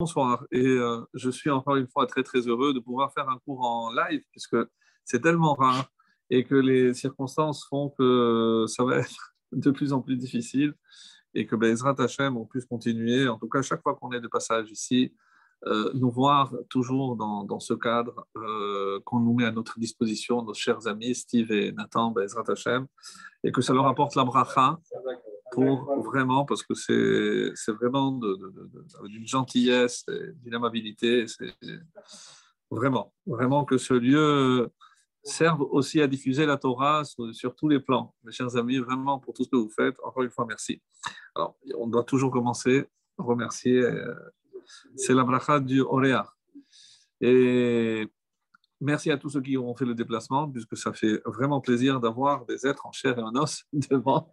Bonsoir. Et euh, je suis encore une fois très très heureux de pouvoir faire un cours en live puisque c'est tellement rare et que les circonstances font que ça va être de plus en plus difficile et que Bezrat Hashem, on puisse continuer, en tout cas chaque fois qu'on est de passage ici, euh, nous voir toujours dans, ce cadre euh, qu'on nous met à notre disposition, nos chers amis Steve et Nathan Bezrat Hashem, et que ça leur apporte la bracha pour vraiment, parce que c'est vraiment d'une gentillesse, d'une amabilité. Vraiment, vraiment que ce lieu serve aussi à diffuser la Torah sur, tous les plans. Mes chers amis, vraiment pour tout ce que vous faites, encore une fois, merci. Alors, on doit toujours commencer à remercier. Euh, c'est la bracha du Oréa. Et merci à tous ceux qui ont fait le déplacement, puisque ça fait vraiment plaisir d'avoir des êtres en chair et en os devant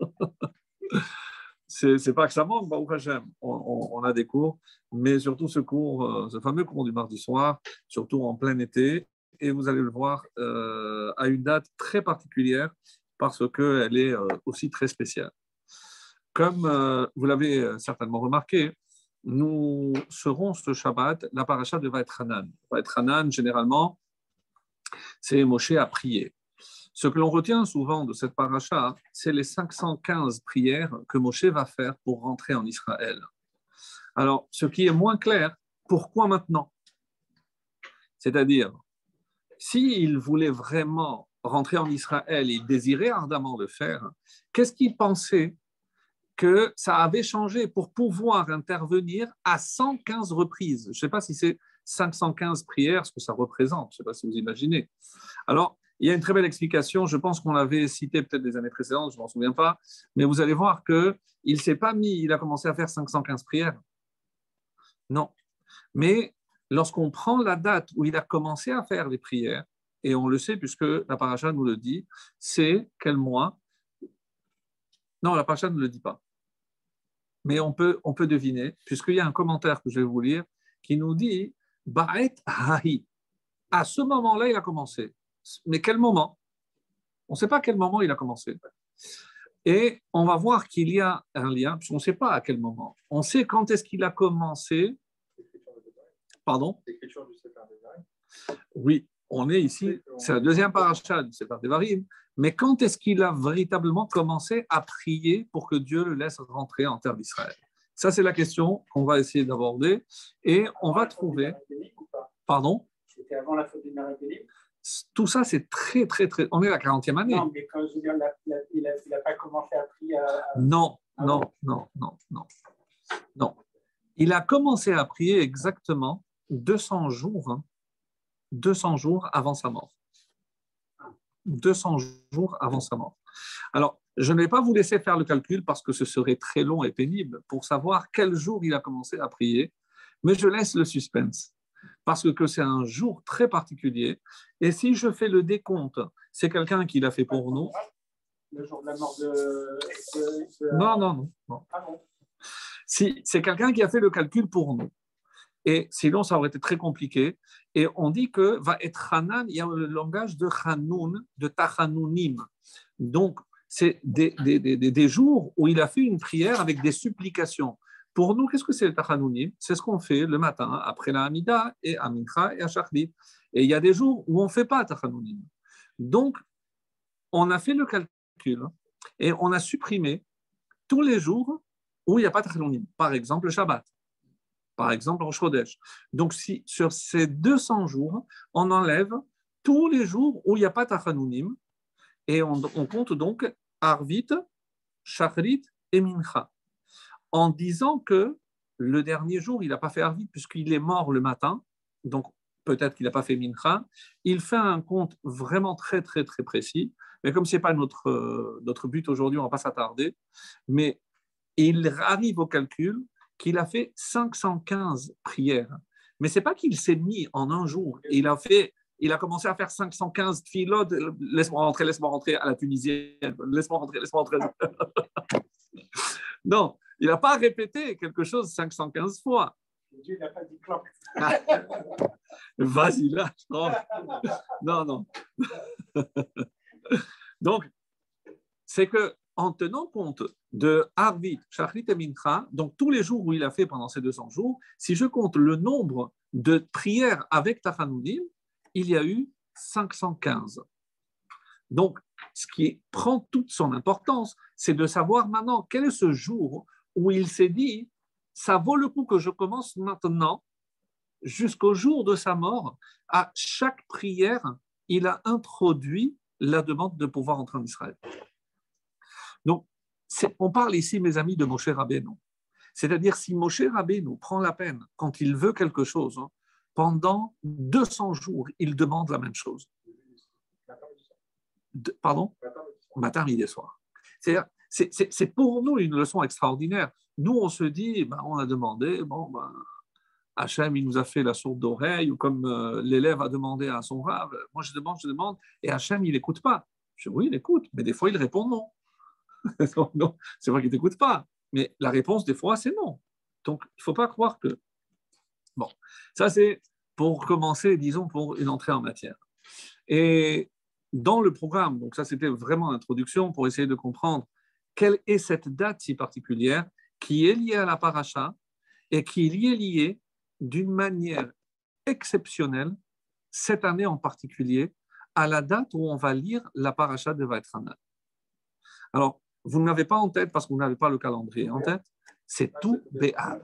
c'est pas que ça manque, on, on, a des cours, mais surtout ce cours, euh, ce fameux cours du mardi soir, surtout en plein été, et vous allez le voir euh, à une date très particulière parce qu'elle est euh, aussi très spéciale. Comme vous l'avez certainement remarqué, nous serons ce Shabbat la paracha de Vaetranan. Vaetranan, généralement, c'est Moshe à prier. Ce que l'on retient souvent de cette paracha, c'est les 515 prières que Moshe va faire pour rentrer en Israël. Alors, ce qui est moins clair, pourquoi maintenant? C'est-à-dire, s'il voulait vraiment rentrer en Israël, il désirait ardemment le faire, qu'est-ce qu'il pensait que ça avait changé pour pouvoir intervenir à 115 reprises? Je ne sais pas si c'est 515 prières, ce que ça représente, je ne sais pas si vous imaginez. Alors, il y a une très belle explication, je pense qu'on l'avait cité peut-être des années précédentes, je ne m'en souviens pas, mais vous allez voir qu'il ne s'est pas mis, il a commencé à faire 515 prières. Non. Mais lorsqu'on prend la date où il a commencé à faire les prières, et on le sait puisque la paracha nous le dit, c'est quel mois? Non, la paracha ne le dit pas. Mais on peut, on peut deviner, puisqu'il y a un commentaire que je vais vous lire qui nous dit Ba'et Hahi. À ce moment-là, il a commencé. Mais quel moment? On ne sait pas à quel moment il a commencé. Et on va voir qu'il y a un lien, puisqu'on ne sait pas à quel moment. On sait quand est-ce qu'il a commencé. Pardon? Oui, on est ici, c'est la deuxième paracha du Sefer Devarim, mais quand est-ce qu'il a véritablement commencé à prier pour que Dieu le laisse rentrer en terre d'Israël? Ça, c'est la question qu'on va essayer d'aborder. Et on va trouver. Pardon? C'était avant la faute tout ça, c'est très, très, très. On est à la 40e année. Non, mais quand je veux dire, il n'a pas commencé à prier. À... Non, non, non, non, non. Non. Il a commencé à prier exactement 200 jours, 200 hein, jours avant sa mort. 200 jours avant sa mort. Alors, je ne vais pas vous laisser faire le calcul parce que ce serait très long et pénible pour savoir quel jour il a commencé à prier, mais je laisse le suspense parce que c'est un jour très particulier. Et si je fais le décompte, c'est quelqu'un qui l'a fait pour nous. Le jour de la mort de. Non, non, non. Ah si, c'est quelqu'un qui a fait le calcul pour nous. Et sinon, ça aurait été très compliqué. Et on dit que va être Hanan, il y a le langage de Hanoun, de Tachanunim. Donc, c'est des, des, des, des, jours où il a fait une prière avec des supplications. Pour nous, qu'est-ce que c'est le Tachanounim C'est ce qu'on fait le matin après la Hamida et à Mincha et à Shachrit. Et il y a des jours où on ne fait pas Tachanounim. Donc, on a fait le calcul et on a supprimé tous les jours où il n'y a pas Tachanounim. Par exemple, le Shabbat. Par exemple, Rosh Chodesh. Donc, si sur ces 200 jours, on enlève tous les jours où il n'y a pas Tachanounim et on, on compte donc Arvit, Shachrit et Mincha en disant que le dernier jour, il n'a pas fait Arvit puisqu'il est mort le matin, donc peut-être qu'il n'a pas fait Mincha. Il fait un compte vraiment très, très, très précis, mais comme ce n'est pas notre, euh, notre but aujourd'hui, on ne va pas s'attarder, mais il arrive au calcul qu'il a fait 515 prières. Mais ce n'est pas qu'il s'est mis en un jour, il a fait il a commencé à faire 515 filotes. Laisse-moi rentrer, laisse-moi rentrer à la Tunisienne. Laisse-moi rentrer, laisse-moi rentrer. non, il n'a pas répété quelque chose 515 fois. Dieu n'a pas dit. Vas-y, là. Non, non. Donc, c'est que en tenant compte de Arvit, Shachrit et Mincha, donc tous les jours où il a fait pendant ces 200 jours, si je compte le nombre de prières avec Tachanudim, il y a eu 515. Donc, ce qui prend toute son importance, c'est de savoir maintenant quel est ce jour où il s'est dit, ça vaut le coup que je commence maintenant, jusqu'au jour de sa mort, à chaque prière, il a introduit la demande de pouvoir entrer en Israël. Donc, on parle ici, mes amis, de Moshe Rabbeinu. C'est-à-dire, si Moshe Rabbeinu prend la peine, quand il veut quelque chose, hein, pendant 200 jours, il demande la même chose. pardon? Matin, midi et soir. C'est pour nous une leçon extraordinaire. Nous, on se dit, ben, on a demandé, bon, ben, Hachem, il nous a fait la sourde d'oreille, ou comme euh, l'élève a demandé à son rave, moi je demande, je demande, et Hachem, il n'écoute pas. Je dis, oui, il écoute, mais des fois, il répond non. non, c'est vrai qu'il ne t'écoute pas. Mais la réponse, des fois, c'est non. Donc, il ne faut pas croire que. Bon, ça, c'est pour commencer, disons, pour une entrée en matière. Et dans le programme, donc ça, c'était vraiment l'introduction pour essayer de comprendre quelle est cette date si particulière qui est liée à la paracha et qui est liée d'une manière exceptionnelle, cette année en particulier, à la date où on va lire la paracha de Vaitranah. Alors, vous n'avez pas en tête, parce que vous n'avez pas le calendrier en tête, c'est tout Béav.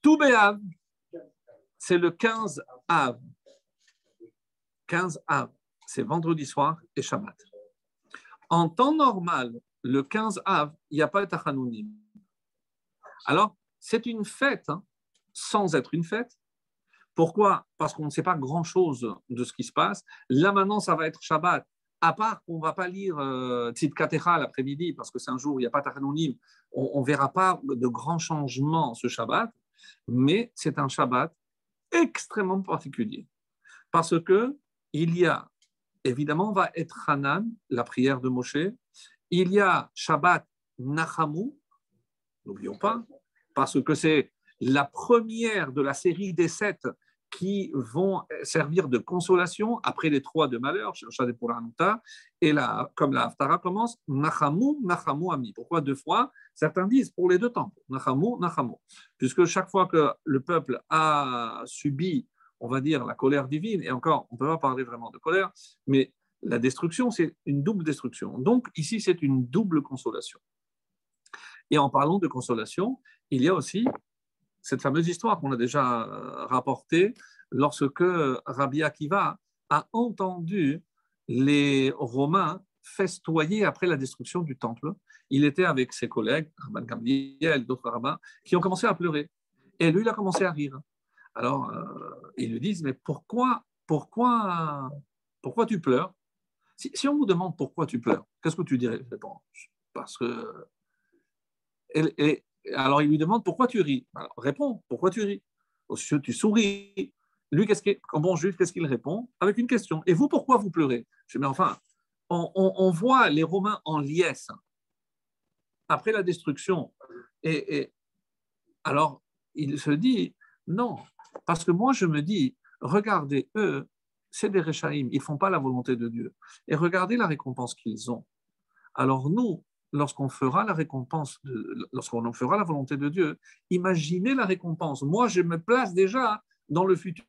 Tout Béav, c'est le 15 Av. 15 Av, c'est vendredi soir et Shabbat. En temps normal, le 15 Av, il n'y a pas de Tachanounim. Alors, c'est une fête, hein, sans être une fête, pourquoi? Parce qu'on ne sait pas grand-chose de ce qui se passe. Là, maintenant, ça va être Shabbat. À part qu'on ne va pas lire euh, Tzidkatecha l'après-midi, parce que c'est un jour où il n'y a pas Tachanonim, on ne verra pas de grands changements ce Shabbat, mais c'est un Shabbat extrêmement particulier. Parce que il y a, évidemment, va être Hanan, la prière de Moshe, il y a Shabbat Nachamu, n'oublions pas, parce que c'est la première de la série des sept qui vont servir de consolation après les trois de malheur, et là, comme la Haftara commence, Nachamu, Nachamu Ami. Pourquoi deux fois? Certains disent pour les deux temps, Nachamu, Nachamu. Puisque chaque fois que le peuple a subi, on va dire, la colère divine, et encore, on ne peut pas parler vraiment de colère, mais la destruction, c'est une double destruction. Donc ici, c'est une double consolation. Et en parlant de consolation, il y a aussi cette fameuse histoire qu'on a déjà euh, rapportée lorsque Rabbi Akiva a entendu les Romains festoyer après la destruction du temple. Il était avec ses collègues, Rabban Gamliel, d'autres rabbins, qui ont commencé à pleurer. Et lui, il a commencé à rire. Alors, euh, ils lui disent, mais pourquoi, pourquoi, pourquoi tu pleures? Si, on vous demande pourquoi tu pleures, qu'est-ce que tu dirais Parce que... alors il lui demande pourquoi tu ris. Alors, réponds, pourquoi tu ris? Tu souris. Lui, qu'est-ce qu'il, bon juif, qu'est-ce qu'il répond? Avec une question. Et vous, pourquoi vous pleurez? Je dis, mais enfin, on, voit les Romains en liesse après la destruction. Et, alors, il se dit, non, parce que moi, je me dis, regardez, eux, c'est des Réchaïm, ils ne font pas la volonté de Dieu. Et regardez la récompense qu'ils ont. Alors nous, lorsqu'on fera la récompense, lorsqu'on fera la volonté de Dieu, imaginez la récompense. Moi, je me place déjà dans le futur.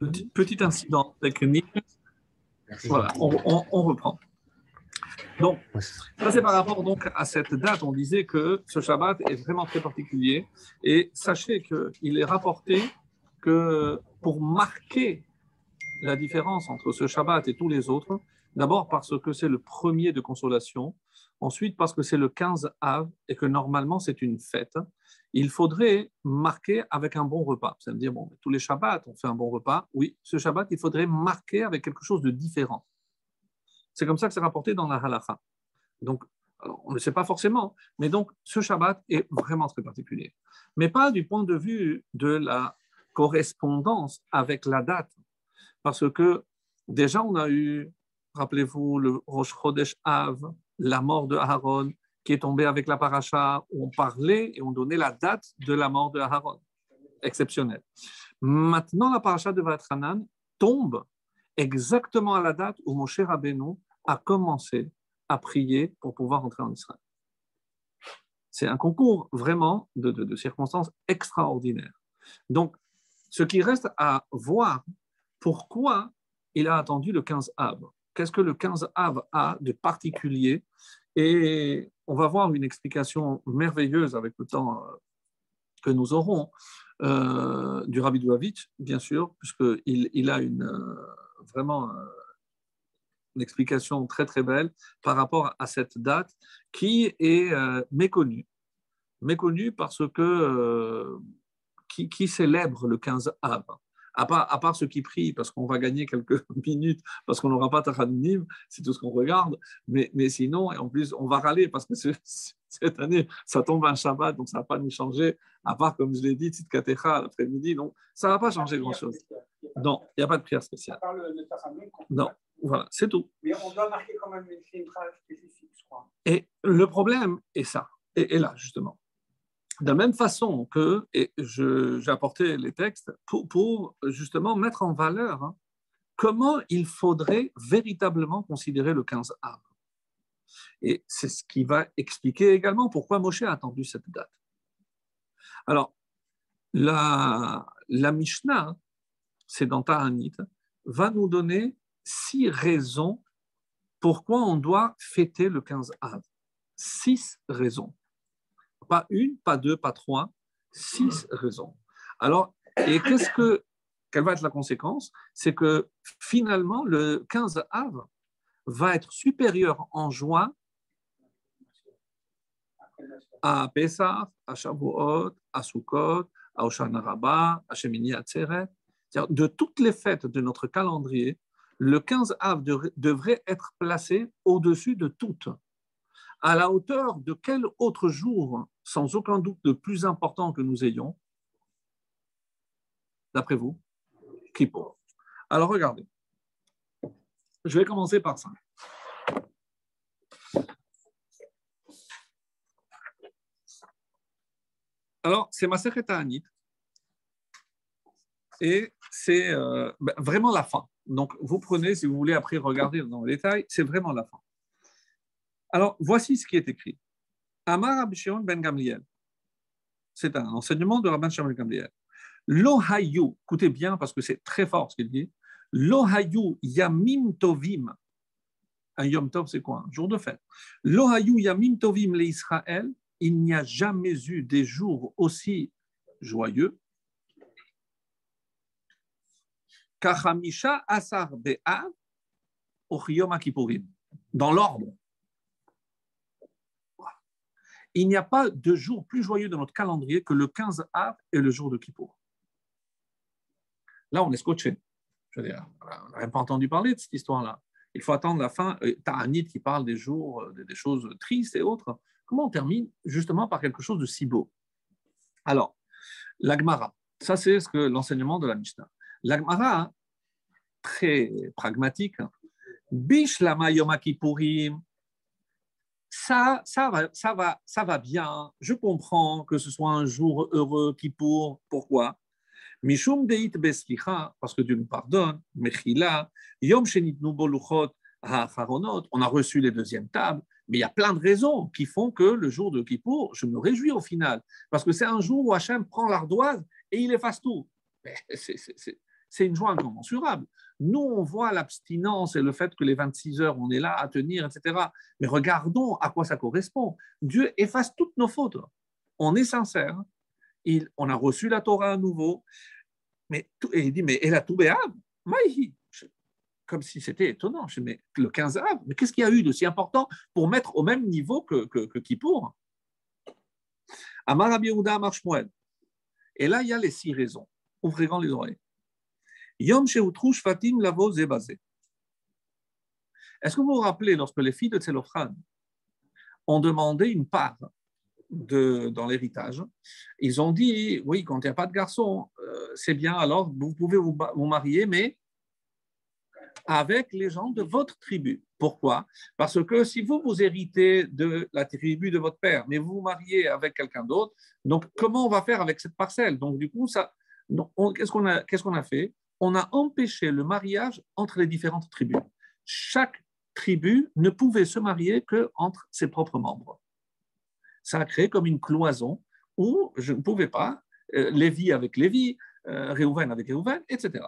Petit, incident technique. Voilà, on, on- on reprend. Donc, ça c'est par rapport donc à cette date. On disait que ce Shabbat est vraiment très particulier. Et sachez qu'il est rapporté que pour marquer la différence entre ce Shabbat et tous les autres, d'abord parce que c'est le premier de consolation, ensuite parce que c'est le 15 Av et que normalement c'est une fête, il faudrait marquer avec un bon repas. Ça veut dire, bon, tous les Shabbats, on fait un bon repas. Oui, ce Shabbat, il faudrait marquer avec quelque chose de différent. C'est comme ça que c'est rapporté dans la halakha. Donc, on ne le sait pas forcément, mais donc ce Shabbat est vraiment très particulier. Mais pas du point de vue de la correspondance avec la date. Parce que déjà, on a eu, rappelez-vous, le Rosh Chodesh Av, la mort de Aaron, qui est tombé avec la paracha, où on parlait et on donnait la date de la mort de Aaron. Exceptionnel. Maintenant, la paracha de Vatranan tombe exactement à la date où Moshe Rabbeinu a commencé à prier pour pouvoir entrer en Israël. C'est un concours vraiment de, de- de circonstances extraordinaires. Donc, ce qui reste à voir, pourquoi il a attendu le 15 Av Qu'est-ce que le 15 Av a de particulier Et on va voir une explication merveilleuse avec le temps euh, que nous aurons euh, du Rabbi Dovavitch, bien sûr, puisqu'il il a une, euh, vraiment une explication très très belle par rapport à cette date qui est méconnue. Méconnue parce que qui, qui célèbre le 15 Av à part, à part ceux qui prient, parce qu'on va gagner quelques minutes, parce qu'on n'aura pas Taranim, c'est tout ce qu'on regarde. Mais, mais sinon, et en plus, on va râler parce que ce- cette année, ça tombe un Shabbat, donc ça ne va pas nous changer, à part, comme je l'ai dit, Tzitkatecha l'après-midi, donc ça ne va pas changer grand-chose. Non, il n'y a pas de prière À spéciale. part le, Non, voilà, c'est tout. Mais on doit marquer quand même une spécifique, je crois. Et le problème est ça, et, et là, justement. De la même façon que, j'ai apporté les textes pour, justement mettre en valeur hein, comment il faudrait véritablement considérer le 15 Av. Et c'est ce qui va expliquer également pourquoi Moshe a attendu cette date. Alors, la, Mishnah, c'est dans Ta'anit, va nous donner six raisons pourquoi on doit fêter le 15 Av. Six raisons. Pas une, pas deux, pas trois, six raisons. Alors, et qu'est-ce que, quelle va être la conséquence? C'est que finalement, le 15 Av va être supérieur en le- à Pessah, à Shavuot, à Sukkot, à Oshana Rabbah, à Shemini Atzeret. De toutes les fêtes de notre calendrier, le 15 Av de- devrait être placé au-dessus de toutes. À la hauteur de quel autre jour, sans aucun doute de plus important que nous ayons, d'après vous Kippour. Alors regardez. Je vais commencer par ça. Alors, c'est Masechet Ta'anit. Et c'est euh, ben, vraiment la fin. Donc, vous prenez, si vous voulez après regarder dans le détail, c'est vraiment la fin. Alors, voici ce qui est écrit. Amar Rabbi Shimon ben Gamliel. C'est un enseignement de Rabban Shimon ben Gamliel. Lo hayu, écoutez bien parce que c'est très fort ce qu'il dit. Lo hayu yamim tovim. Un yom tov, c'est quoi? Un jour de fête. Lo hayu yamim tovim le Israël. Il n'y a jamais eu des jours aussi joyeux. Kachamisha asar be'av. Dans l'ordre. Il n'y a pas de jour plus joyeux dans notre calendrier que le 15 Av et le jour de Kippour. Là, on est scotché. Je veux on n'a même pas entendu parler de cette histoire-là. Il faut attendre la fin. Euh, Ta'anit qui parle des jours, euh, des choses tristes et autres. Comment on termine justement par quelque chose de si beau? Alors, l'Agmara, ça c'est ce que l'enseignement de la Mishnah. L'Agmara, très pragmatique, Bish lama yom ça, ça, va, ça, va, ça va bien. Je comprends que ce soit un jour heureux qui pour. Pourquoi? Mishum deit beslicha, parce que Dieu nous pardonne. Mechila, yom shenitnu boluchot ha'acharonot. On a reçu les deuxièmes tables. Mais il y a plein de raisons qui font que le jour de Kippour, je me réjouis au final. Parce que c'est un jour où Hachem prend l'ardoise et il efface tout. C'est une joie incommensurable. Nous, on voit l'abstinence et le fait que les 26 heures, on est là à tenir, etc. Mais regardons à quoi ça correspond. Dieu efface toutes nos fautes. On est sincère. Il, on a reçu la Torah à nouveau. Mais, et il dit, mais elle a tout comme si c'était étonnant. Je dis, mais le 15 av, mais qu'est-ce qu'il y a eu de si important pour mettre au même niveau que, que, que Kippour? Amar Et là, il y a les six raisons. Ouvrez grand les oreilles. Yom Fatim Lavo Zebazé. Est-ce que vous vous rappelez lorsque les filles de Tselofran ont demandé une part de, dans l'héritage Ils ont dit oui, quand il n'y a pas de garçon, euh, c'est bien, alors vous pouvez vous, vous marier, mais avec les gens de votre tribu. Pourquoi? Parce que si vous vous héritez de la tribu de votre père, mais vous vous mariez avec quelqu'un d'autre, donc comment on va faire avec cette parcelle? Donc du coup, ça, qu'est-ce qu'on a, qu'est-ce qu'on a fait? On a empêché le mariage entre les différentes tribus. Chaque tribu ne pouvait se marier que entre ses propres membres. Ça a créé comme une cloison où je ne pouvais pas, euh, Lévi avec Lévi, euh, Réhouven avec Réhouven, etc.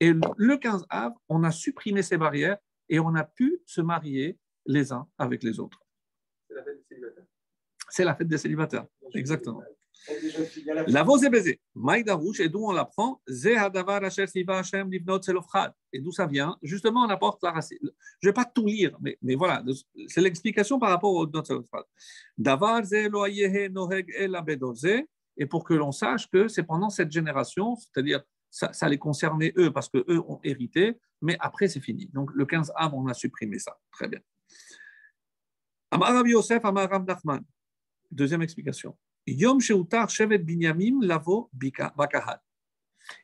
Et le 15 av, on a supprimé ces barrières et on a pu se marier les uns avec les autres. C'est la fête des célibataires. exactement. La voix est baisée. Maïdarouche, et d'où on l'apprend? Et d'où ça vient? Justement, on apporte la racine. Je ne vais pas tout lire, mais, mais voilà, c'est l'explication par rapport au Davar et pour que l'on sache que c'est pendant cette génération, c'est-à-dire ça, ça, les concernait eux parce que eux ont hérité, mais après c'est fini. Donc le 15 av, on a supprimé ça. Très bien. Amar Yosef, Amar Nachman. Deuxième explication. Yom Sheutar Shevet Binyamim Lavo Bakahat.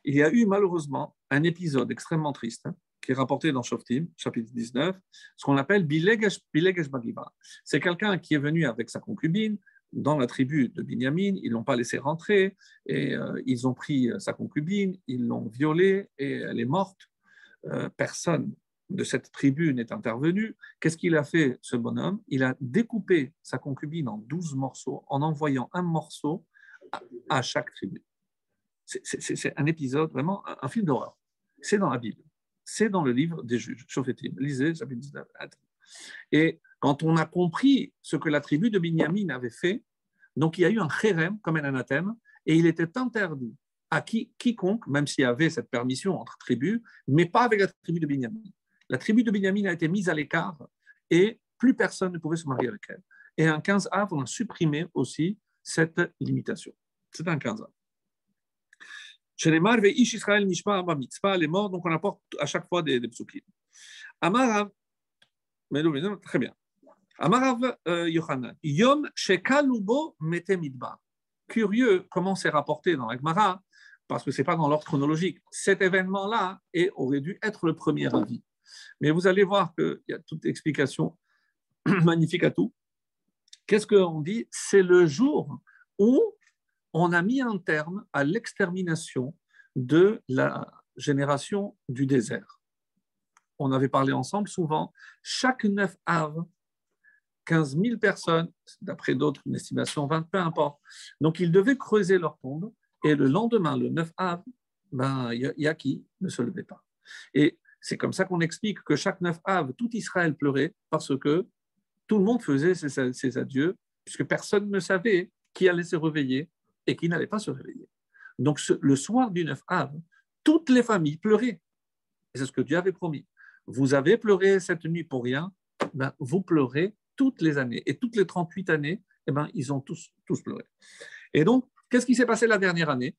Il y a eu malheureusement un épisode extrêmement triste hein, qui est rapporté dans Shoftim, chapitre 19, ce qu'on appelle Bilegesh Bagiba. C'est quelqu'un qui est venu avec sa concubine, dans la tribu de Binyamin, ils l'ont pas laissé rentrer et euh, ils ont pris euh, sa concubine, ils l'ont violée et elle est morte. Euh, personne de cette tribu n'est intervenu. Qu'est-ce qu'il a fait, ce bonhomme? Il a découpé sa concubine en douze morceaux en envoyant un morceau à, chaque tribu. C'est un épisode, vraiment un, film d'horreur. C'est dans la Bible. C'est dans le livre des juges. Lisez, chapitre 19. Et quand on a compris ce que la tribu de Binyamin avait fait, donc il y a eu un chérem, comme un anathème, et il était interdit à qui, quiconque, même s'il y avait cette permission entre tribus, mais pas avec la tribu de Binyamin. La tribu de Binyamin a été mise à l'écart et plus personne ne pouvait se marier avec elle. Et un 15 av, on a supprimé aussi cette limitation. C'est un 15 av. Chez les Marve, Ish Israël Nishma Mitzpah, les morts, donc on apporte à chaque fois des, des psukim. Amarav, très bien. Amarav euh, Yohanan, Yom Shekalubo Midbar. Curieux comment c'est rapporté dans l'Agmara, parce que ce n'est pas dans l'ordre chronologique. Cet événement-là aurait dû être le premier avis. Mais vous allez voir qu'il y a toute explication magnifique à tout. Qu'est-ce qu'on dit? C'est le jour où on a mis un terme à l'extermination de la génération du désert. On avait parlé ensemble souvent, chaque neuf av, 15 000 personnes, d'après d'autres, une estimation 20, peu importe. Donc, ils devaient creuser leur tombe et le lendemain, le 9 av, ben, qui? Ne se levait pas. Et c'est comme ça qu'on explique que chaque 9 av, tout Israël pleurait parce que tout le monde faisait ses, adieux, puisque personne ne savait qui allait se réveiller et qui n'allait pas se réveiller. Donc, le soir du 9 av, toutes les familles pleuraient. C'est ce que Dieu avait promis. Vous avez pleuré cette nuit pour rien, ben, vous pleurez toutes les années. Et toutes les 38 années, eh ben, ils ont tous, tous pleuré. Et donc, qu'est-ce qui s'est passé la dernière année?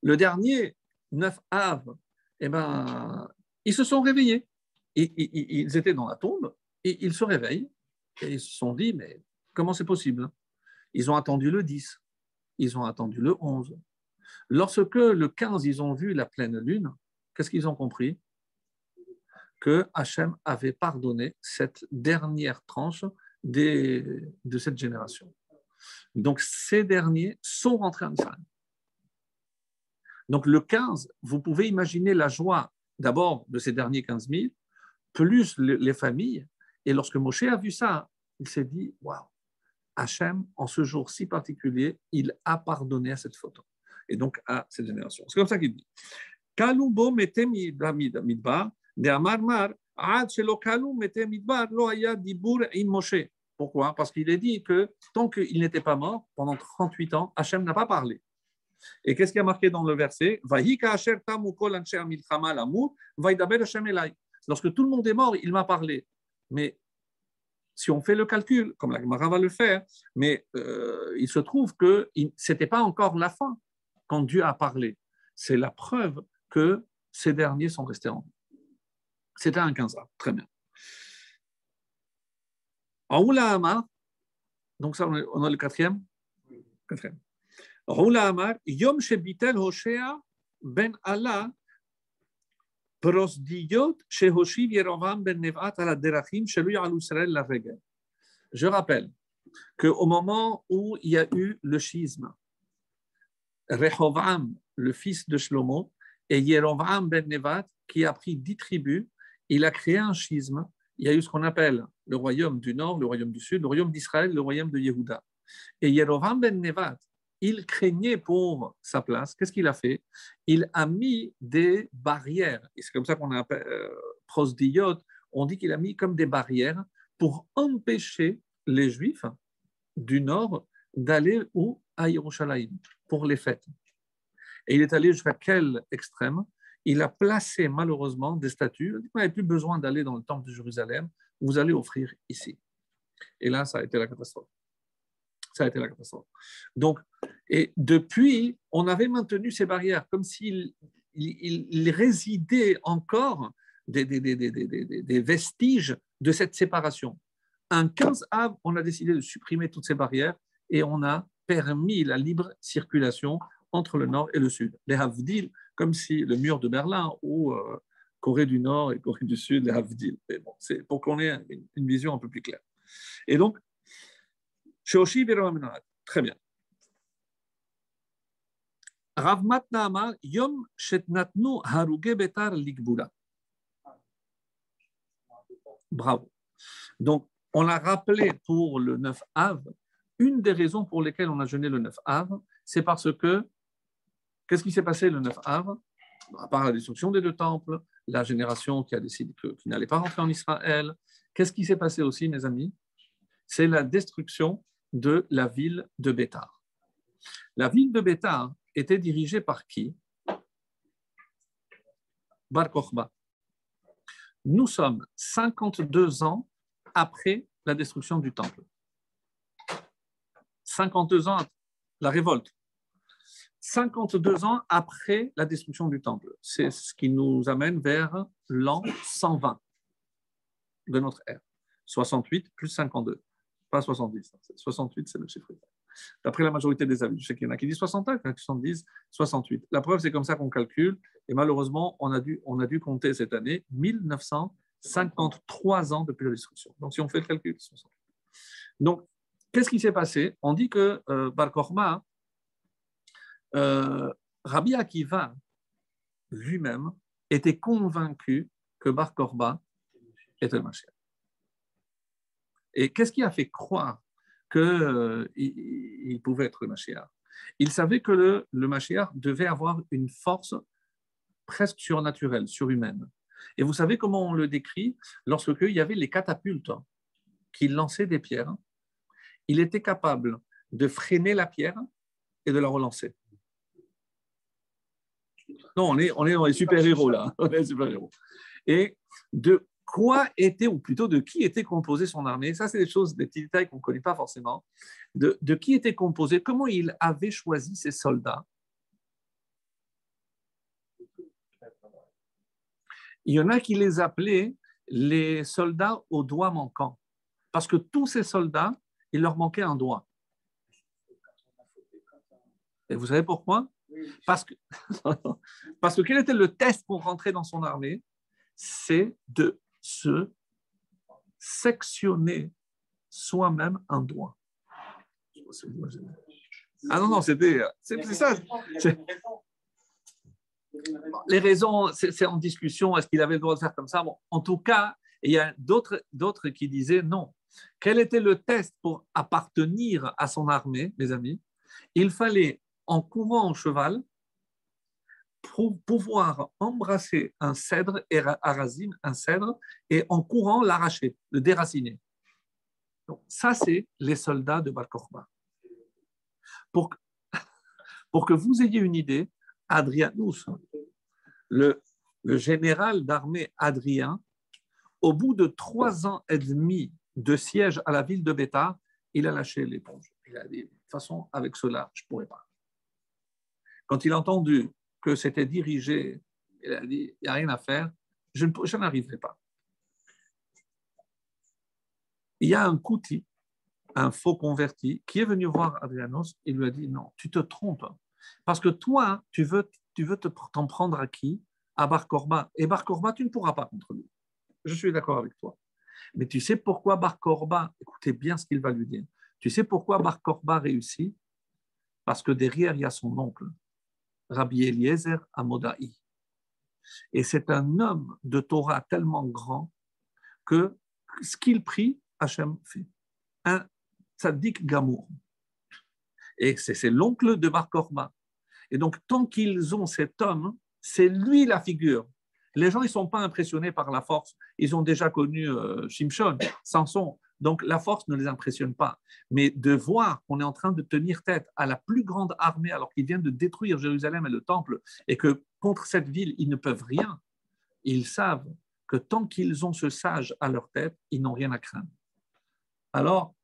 Le dernier 9 av, eh ben, ils se sont réveillés. ils étaient dans la tombe et ils se réveillent et ils se sont dit, mais comment c'est possible? Ils ont attendu le 10, ils ont attendu le 11. Lorsque le 15, ils ont vu la pleine lune, qu'est-ce qu'ils ont compris? Que Hachem avait pardonné cette dernière tranche de cette génération. Donc ces derniers sont rentrés en Israël. Donc le 15, vous pouvez imaginer la joie d'abord de ces derniers 15 000, plus les familles. Et lorsque Moshe a vu ça, il s'est dit, waouh, Hachem, en ce jour si particulier, il a pardonné à cette photo. et donc à cette génération. C'est comme ça qu'il dit. Midbar, de. Pourquoi? Parce qu'il est dit que tant qu'il n'était pas mort, pendant 38 ans, Hachem n'a pas parlé. Et qu'est-ce qui a marqué dans le verset Lorsque tout le monde est mort, il m'a parlé. Mais si on fait le calcul, comme la Gemara va le faire, mais euh, il se trouve que ce n'était pas encore la fin quand Dieu a parlé. C'est la preuve que ces derniers sont restés en vie. C'était un 15 Très bien. Raoula Amar, donc ça, on a le quatrième? Quatrième. Yom ben Yerovam ben Nevat. Je rappelle qu'au moment où il y a eu le schisme, Rehovam, le fils de Shlomo, et Yerovam ben Nevat, qui a pris dix tribus, il a créé un schisme il y a eu ce qu'on appelle le royaume du nord, le royaume du sud, le royaume d'Israël, le royaume de Yehuda. Et Yerovam ben Nevat, il craignait pour sa place. Qu'est-ce qu'il a fait? Il a mis des barrières. C'est comme ça qu'on appelle euh, prosdiot. On dit qu'il a mis comme des barrières pour empêcher les Juifs du nord d'aller où? À Yerushalayim, pour les fêtes. Et il est allé jusqu'à quel extrême? Il a placé malheureusement des statues. Vous n'avez plus besoin d'aller dans le temple de Jérusalem, vous allez offrir ici. Et là, ça a été la catastrophe. Ça a été la catastrophe. Donc, et depuis, on avait maintenu ces barrières comme s'il il, résidait encore des, vestiges de cette séparation. Un 15 av, on a décidé de supprimer toutes ces barrières et on a permis la libre circulation entre le nord et le sud. Les Havdil, comme si le mur de Berlin ou euh, Corée du Nord et Corée du Sud, les Havdil. C'est pour qu'on ait une, vision un peu plus claire. Et donc, Shoshi très bien. Bravo. Donc, on l'a rappelé pour le 9 Av. Une des raisons pour lesquelles on a jeûné le 9 Av, c'est parce que Qu'est-ce qui s'est passé le 9 Av? À part la destruction des deux temples, la génération qui a décidé qu'il n'allait pas rentrer en Israël. Qu'est-ce qui s'est passé aussi, mes amis? C'est la destruction de la ville de Bétar. La ville de Bétar était dirigée par qui? Bar Kokhba. Nous sommes 52 ans après la destruction du temple. 52 ans, la révolte. 52 ans après la destruction du temple. C'est ce qui nous amène vers l'an 120 de notre ère. 68 plus 52, pas 70. 68, c'est le chiffre. D'après la majorité des avis, je sais qu'il y en a qui disent 61, il y en a qui disent 68. La preuve, c'est comme ça qu'on calcule. Et malheureusement, on a, dû, on a dû compter cette année 1953 ans depuis la destruction. Donc, si on fait le calcul, 68. Donc, qu'est-ce qui s'est passé? On dit que euh, Bar euh, Rabbi Akiva lui-même était convaincu que Bar Korba était le Mashiach. Et qu'est-ce qui a fait croire qu'il euh, il pouvait être le Mashiach Il savait que le, le devait avoir une force presque surnaturelle, surhumaine. Et vous savez comment on le décrit? Lorsque il y avait les catapultes qui lançaient des pierres, il était capable de freiner la pierre et de la relancer. Non, on est, on est dans les super-héros là. On est super-héros. Et de quoi était, ou plutôt de qui était composée son armée Ça, c'est des choses, des petits détails qu'on ne connaît pas forcément. De, de qui était composé, comment il avait choisi ses soldats Il y en a qui les appelaient les soldats aux doigts manquants. Parce que tous ces soldats, il leur manquait un doigt. Et vous savez pourquoi? Parce que, parce que quel était le test pour rentrer dans son armée? C'est de se sectionner soi-même un doigt. Ah non, non, c'était c'est ça. Les raisons, c'est en discussion. Est-ce qu'il avait le droit de faire comme ça? Bon, En tout cas, il y a d'autres qui disaient non. Quel était le test pour appartenir à son armée, mes amis? Il fallait en courant en cheval pouvoir embrasser un cèdre, arazim, un cèdre, et en courant l'arracher, le déraciner. Donc, ça, c'est les soldats de Bar Pour, pour que vous ayez une idée, Adrianus, le, le général d'armée Adrien, au bout de trois ans et demi de siège à la ville de Bétar, il a lâché l'éponge. Il a dit, de toute façon, avec cela, je ne pourrais pas. Quand il a entendu que c'était dirigé, il a dit, n'y a rien à faire, je, n'arriverai pas. Il y a un Kouti, un faux converti, qui est venu voir Adrianos, il lui a dit, non, tu te trompes, parce que toi, tu veux tu veux t'en prendre à qui? À Bar Korba. Et Bar Korba, tu ne pourras pas contre lui. Je suis d'accord avec toi. Mais tu sais pourquoi Bar Korba, écoutez bien ce qu'il va lui dire. Tu sais pourquoi Bar Korba réussit? Parce que derrière, il y a son oncle, Rabbi Eliezer Amodaï. Et c'est un homme de Torah tellement grand que ce qu'il prie, Hachem fait. Un tzaddik gamour. Et c'est l'oncle de Bar Korba. Et donc, tant qu'ils ont cet homme, c'est lui la figure. Les gens, ils ne sont pas impressionnés par la force. Ils ont déjà connu euh, Shimshon, Samson. Donc, la force ne les impressionne pas. Mais de voir qu'on est en train de tenir tête à la plus grande armée alors qu'ils viennent de détruire Jérusalem et le temple et que contre cette ville, ils ne peuvent rien, ils savent que tant qu'ils ont ce sage à leur tête, ils n'ont rien à craindre. Alors,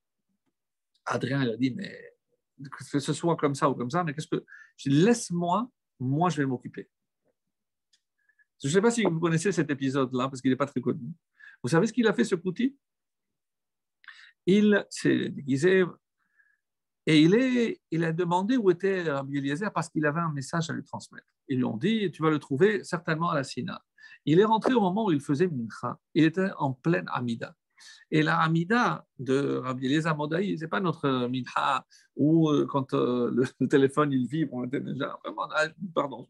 Adrien, il a dit, mais que ce soit comme ça ou comme ça, mais qu'est-ce que. Je laisse-moi, moi je vais m'occuper. Je ne sais pas si vous connaissez cet épisode-là, parce qu'il n'est pas très connu. Vous savez ce qu'il a fait, ce Kouti Il s'est déguisé et il, est, il a demandé où était Rabbi Eliezer parce qu'il avait un message à lui transmettre. Ils lui ont dit Tu vas le trouver certainement à la Sina. Il est rentré au moment où il faisait Mincha. Il était en pleine Amida. Et la Amida de Rabbi Eliezer Modaï, ce n'est pas notre Minha où euh, quand euh, le, téléphone il vibre, on était déjà vraiment. Pardon.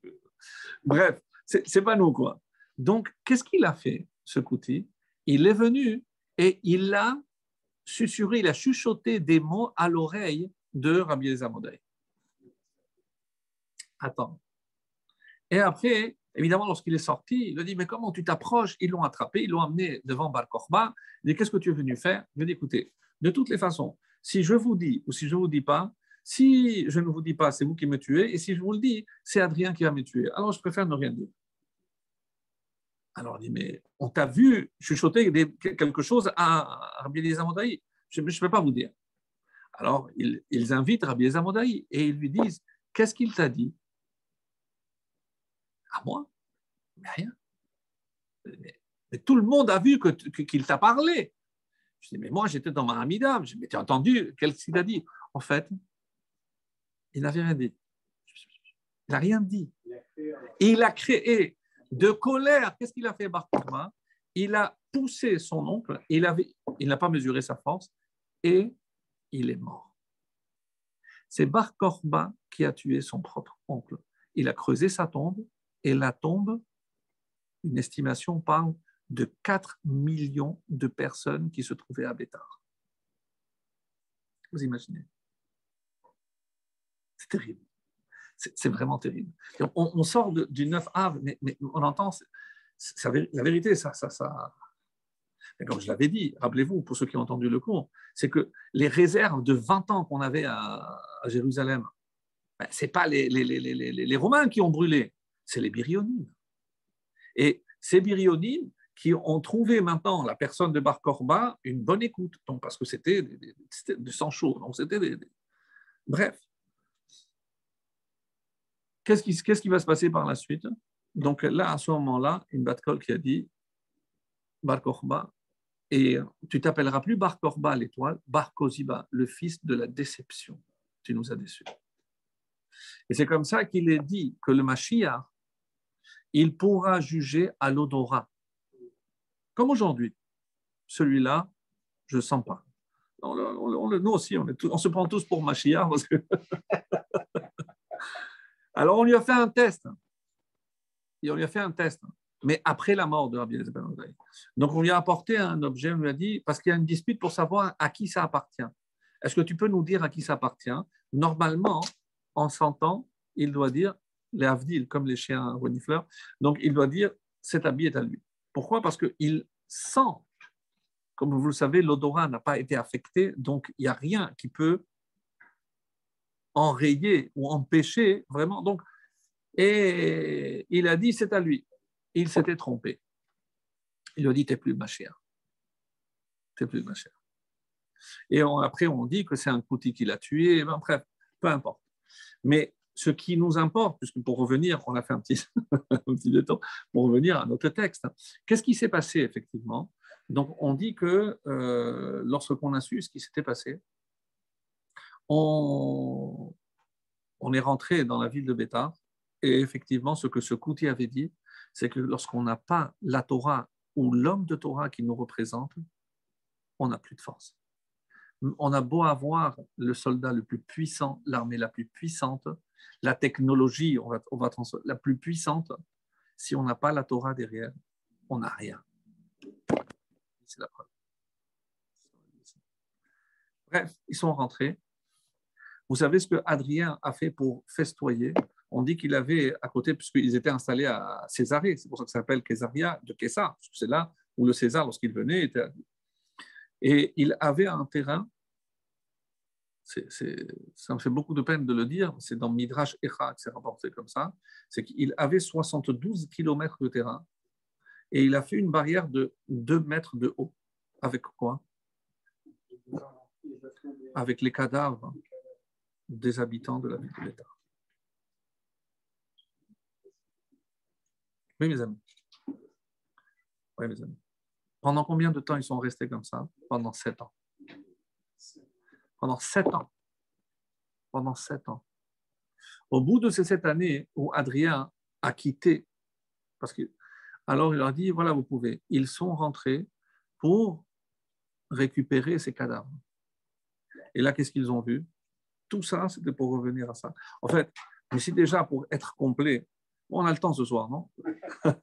Bref, c'est pas nous quoi. Donc, qu'est-ce qu'il a fait, ce Kouti Il est venu et il a susurré, il a chuchoté des mots à l'oreille de Rabbi Modaï. Attends. Et après, Évidemment, lorsqu'il est sorti, il a dit Mais comment tu t'approches? Ils l'ont attrapé, ils l'ont amené devant Bar Korba. Il dit Qu'est-ce que tu es venu faire? Il dit Écoutez, de toutes les façons, si je vous dis ou si je ne vous dis pas, si je ne vous dis pas, c'est vous qui me tuez, et si je vous le dis, c'est Adrien qui va me tuer. Alors je préfère ne rien dire. Alors il dit Mais on t'a vu chuchoter quelque chose à Rabbi Eliezer Je ne peux pas vous dire. Alors ils, ils invitent Rabbi Eliezer et ils lui disent Qu'est-ce qu'il t'a dit? À moi? Mais rien. Mais, tout le monde a vu qu'il que, t'a parlé. Je dis, mais moi, j'étais dans ma amida. Je dis, mais tu as entendu Qu'est-ce qu'il a dit? En fait, il n'avait rien dit. Il n'a rien dit. il a créé de colère. Qu'est-ce qu'il a fait, Barkorba Il a poussé son oncle. Il n'a pas mesuré sa force et il est mort. C'est Bar qui a tué son propre oncle. Il a creusé sa tombe et la tombe, une estimation parle de 4 millions de personnes qui se trouvaient à Bétar. Vous imaginez? C'est terrible. C'est vraiment terrible. On, sort du 9 av, mais, on entend, la vérité, ça, comme je l'avais dit, rappelez-vous, pour ceux qui ont entendu le cours, c'est que les réserves de 20 ans qu'on avait à, Jérusalem, ben, ce n'est pas les, Romains qui ont brûlé, c'est les Byrionides. Et ces Byrionides qui ont trouvé maintenant la personne de Bar Korba une bonne écoute, parce que c'était du sang chaud. Donc c'était Bref. Qu'est-ce qui, va se passer par la suite? Donc là, à ce moment-là, une Batkol qui a dit Bar Korba, et tu t'appelleras plus Bar Korba l'étoile, Bar Koziba, le fils de la déception. Tu nous as déçus. Et c'est comme ça qu'il est dit que le Mashiach, il pourra juger à l'odorat. Comme aujourd'hui. Celui-là, je ne sens pas. nous aussi, on, se prend tous pour Mashiach. Alors, on lui a fait un test. Et on lui a fait un test. Mais après la mort de Rabbi Eliezer Donc, on lui a apporté un objet, on lui a dit, parce qu'il y a une dispute pour savoir à qui ça appartient. Est-ce que tu peux nous dire à qui ça appartient? Normalement, en sentant, il doit dire, les avdil, comme les chiens renifleurs, donc il doit dire, cet habit est à lui. Pourquoi? Parce qu'il sent, comme vous le savez, l'odorat n'a pas été affecté, donc il n'y a rien qui peut enrayer ou empêcher vraiment. Donc, et il a dit, c'est à lui. Il s'était trompé. Il lui a dit, t'es plus ma chère. T'es plus ma chère. Et après, on dit que c'est un Kouti qui l'a tué. Ben, bref, peu importe. Mais ce qui nous importe, puisque pour revenir, on a fait un petit, un petit détour, pour revenir à notre texte, qu'est-ce qui s'est passé effectivement? Donc, on dit que euh, lorsqu'on a su ce qui s'était passé, on, est rentré dans la ville de Bétar, et effectivement, ce que ce Kouti avait dit, c'est que lorsqu'on n'a pas la Torah ou l'homme de Torah qui nous représente, on n'a plus de force on a beau avoir le soldat le plus puissant, l'armée la plus puissante, la technologie la plus puissante, si on n'a pas la Torah derrière, on n'a rien. C'est la preuve. Bref, ils sont rentrés. Vous savez ce que Adrien a fait pour festoyer? On dit qu'il avait à côté, puisqu'ils étaient installés à Césarée, c'est pour ça que ça s'appelle Césaria de Kessar, c'est là où le César, lorsqu'il venait, était et il avait un terrain, ça me fait beaucoup de peine de le dire, c'est dans Midrash Echa que c'est rapporté comme ça, c'est qu'il avait 72 km de terrain et il a fait une barrière de 2 mètres de haut. Avec quoi? Avec les cadavres des habitants de la ville de l'État. Oui, mes amis. Oui, mes amis. Pendant combien de temps ils sont restés comme ça? Pendant sept ans. Pendant sept ans. Pendant sept ans. Au bout de ces sept années où Adrien a quitté, parce que alors il leur dit voilà, vous pouvez. Ils sont rentrés pour récupérer ces cadavres. Et là, qu'est-ce qu'ils ont vu? Tout ça, c'était pour revenir à ça. En fait, mais si déjà pour être complet, on a le temps ce soir, non? Pas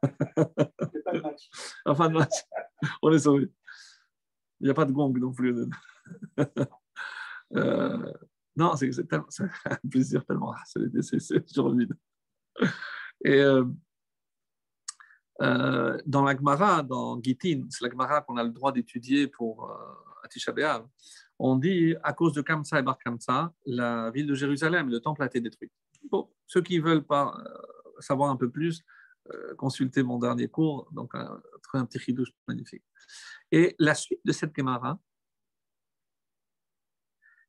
match. Enfin, de match. On est sauvé. Il n'y a pas de gong non plus. euh, non, c'est un plaisir tellement. C'est toujours le vide. Et euh, euh, dans la Gemara, dans Gitin, c'est la Gemara qu'on a le droit d'étudier pour euh, Atisha on dit à cause de Kamsa et Bar Kamsa, la ville de Jérusalem, le temple a été détruit. Bon, ceux qui veulent pas euh, savoir un peu plus, euh, consulter mon dernier cours, donc un, un petit chidouche magnifique. Et la suite de cette Gemara,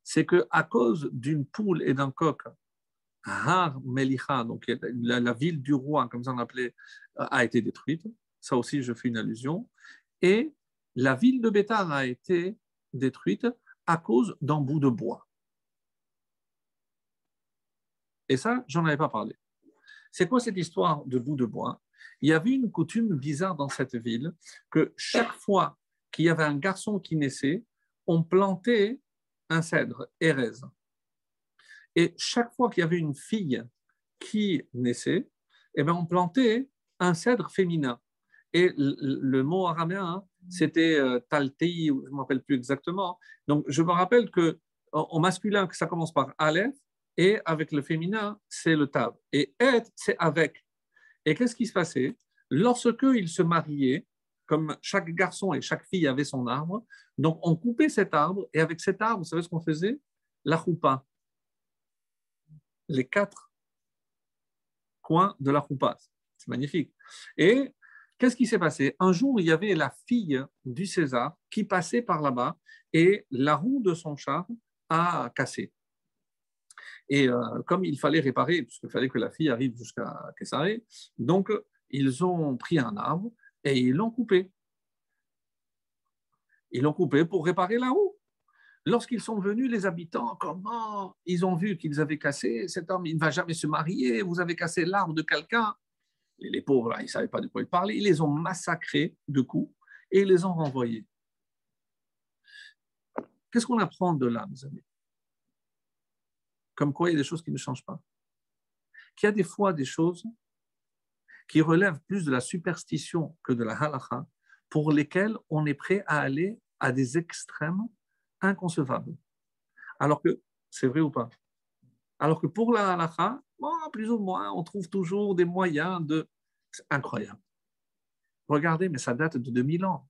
c'est que à cause d'une poule et d'un coq, Har Melicha, donc la, ville du roi, comme ça on l'appelait, a été détruite. Ça aussi, je fais une allusion. Et la ville de Bétar a été détruite à cause d'un bout de bois. Et ça, j'en avais pas parlé. C'est quoi cette histoire de bout de bois? Il y avait une coutume bizarre dans cette ville que chaque fois qu'il y avait un garçon qui naissait, on plantait un cèdre, Erez. Et chaque fois qu'il y avait une fille qui naissait, eh bien, on plantait un cèdre féminin. Et le, mot araméen, c'était euh, taltei, je ne me rappelle plus exactement. Donc, je me rappelle que en masculin, ça commence par Aleph, et avec le féminin, c'est le tab. Et être, c'est avec. Et qu'est-ce qui se passait? Lorsque ils se mariaient, comme chaque garçon et chaque fille avait son arbre, donc on coupait cet arbre, et avec cet arbre, vous savez ce qu'on faisait? La choupa. Les quatre coins de la choupa. C'est magnifique. Et qu'est-ce qui s'est passé? Un jour, il y avait la fille du César qui passait par là-bas, et la roue de son char a cassé. Et euh, comme il fallait réparer, puisqu'il fallait que la fille arrive jusqu'à Kessaré, donc ils ont pris un arbre et ils l'ont coupé. Ils l'ont coupé pour réparer la roue. Lorsqu'ils sont venus, les habitants, comment ils ont vu qu'ils avaient cassé? Cet homme, il ne va jamais se marier, vous avez cassé l'arbre de quelqu'un. Les pauvres, ils ne savaient pas de quoi ils parlaient. Ils les ont massacrés de coups et ils les ont renvoyés. Qu'est-ce qu'on apprend de là, mes amis? Comme quoi il y a des choses qui ne changent pas. Qu'il y a des fois des choses qui relèvent plus de la superstition que de la halakha, pour lesquelles on est prêt à aller à des extrêmes inconcevables. Alors que, c'est vrai ou pas? Alors que pour la halakha, plus ou moins, on trouve toujours des moyens de. C'est incroyable. Regardez, mais ça date de 2000 ans.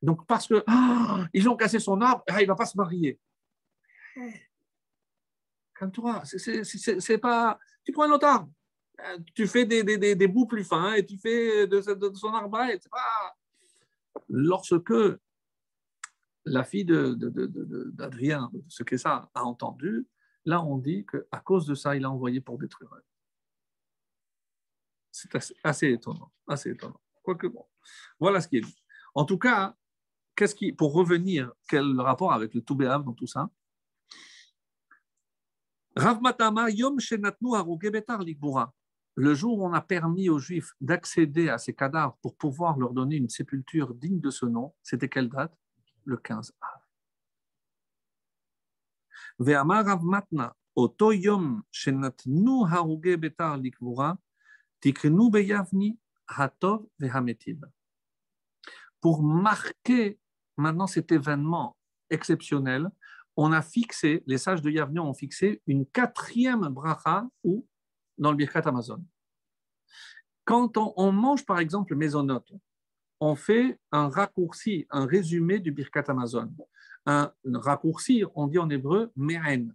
Donc, parce que ah, ils ont cassé son arbre, ah, il ne va pas se marier. Calme-toi, c'est pas. Tu prends un autre arbre, tu fais des, des, des, bouts plus fins et tu fais de, son arbre. Lorsque la fille d'Adrien, de, ce qu'est ça, a entendu, là on dit qu'à cause de ça, il a envoyé pour détruire. C'est assez, étonnant, assez étonnant. Quoique bon, voilà ce qui est dit. En tout cas, qu'est-ce qui, pour revenir, quel rapport avec le Toubéav dans tout ça? Rav Matama, Yom Shenatnu Betar Le jour où on a permis aux Juifs d'accéder à ces cadavres pour pouvoir leur donner une sépulture digne de ce nom, c'était quelle date? Le 15 Av. Pour marquer maintenant cet événement exceptionnel, on a fixé, les sages de Yavni ont fixé une quatrième bracha ou dans le Birkat Amazon. Quand on, mange par exemple mésonote, on fait un raccourci, un résumé du Birkat Amazon. Un, raccourci, on dit en hébreu me'en.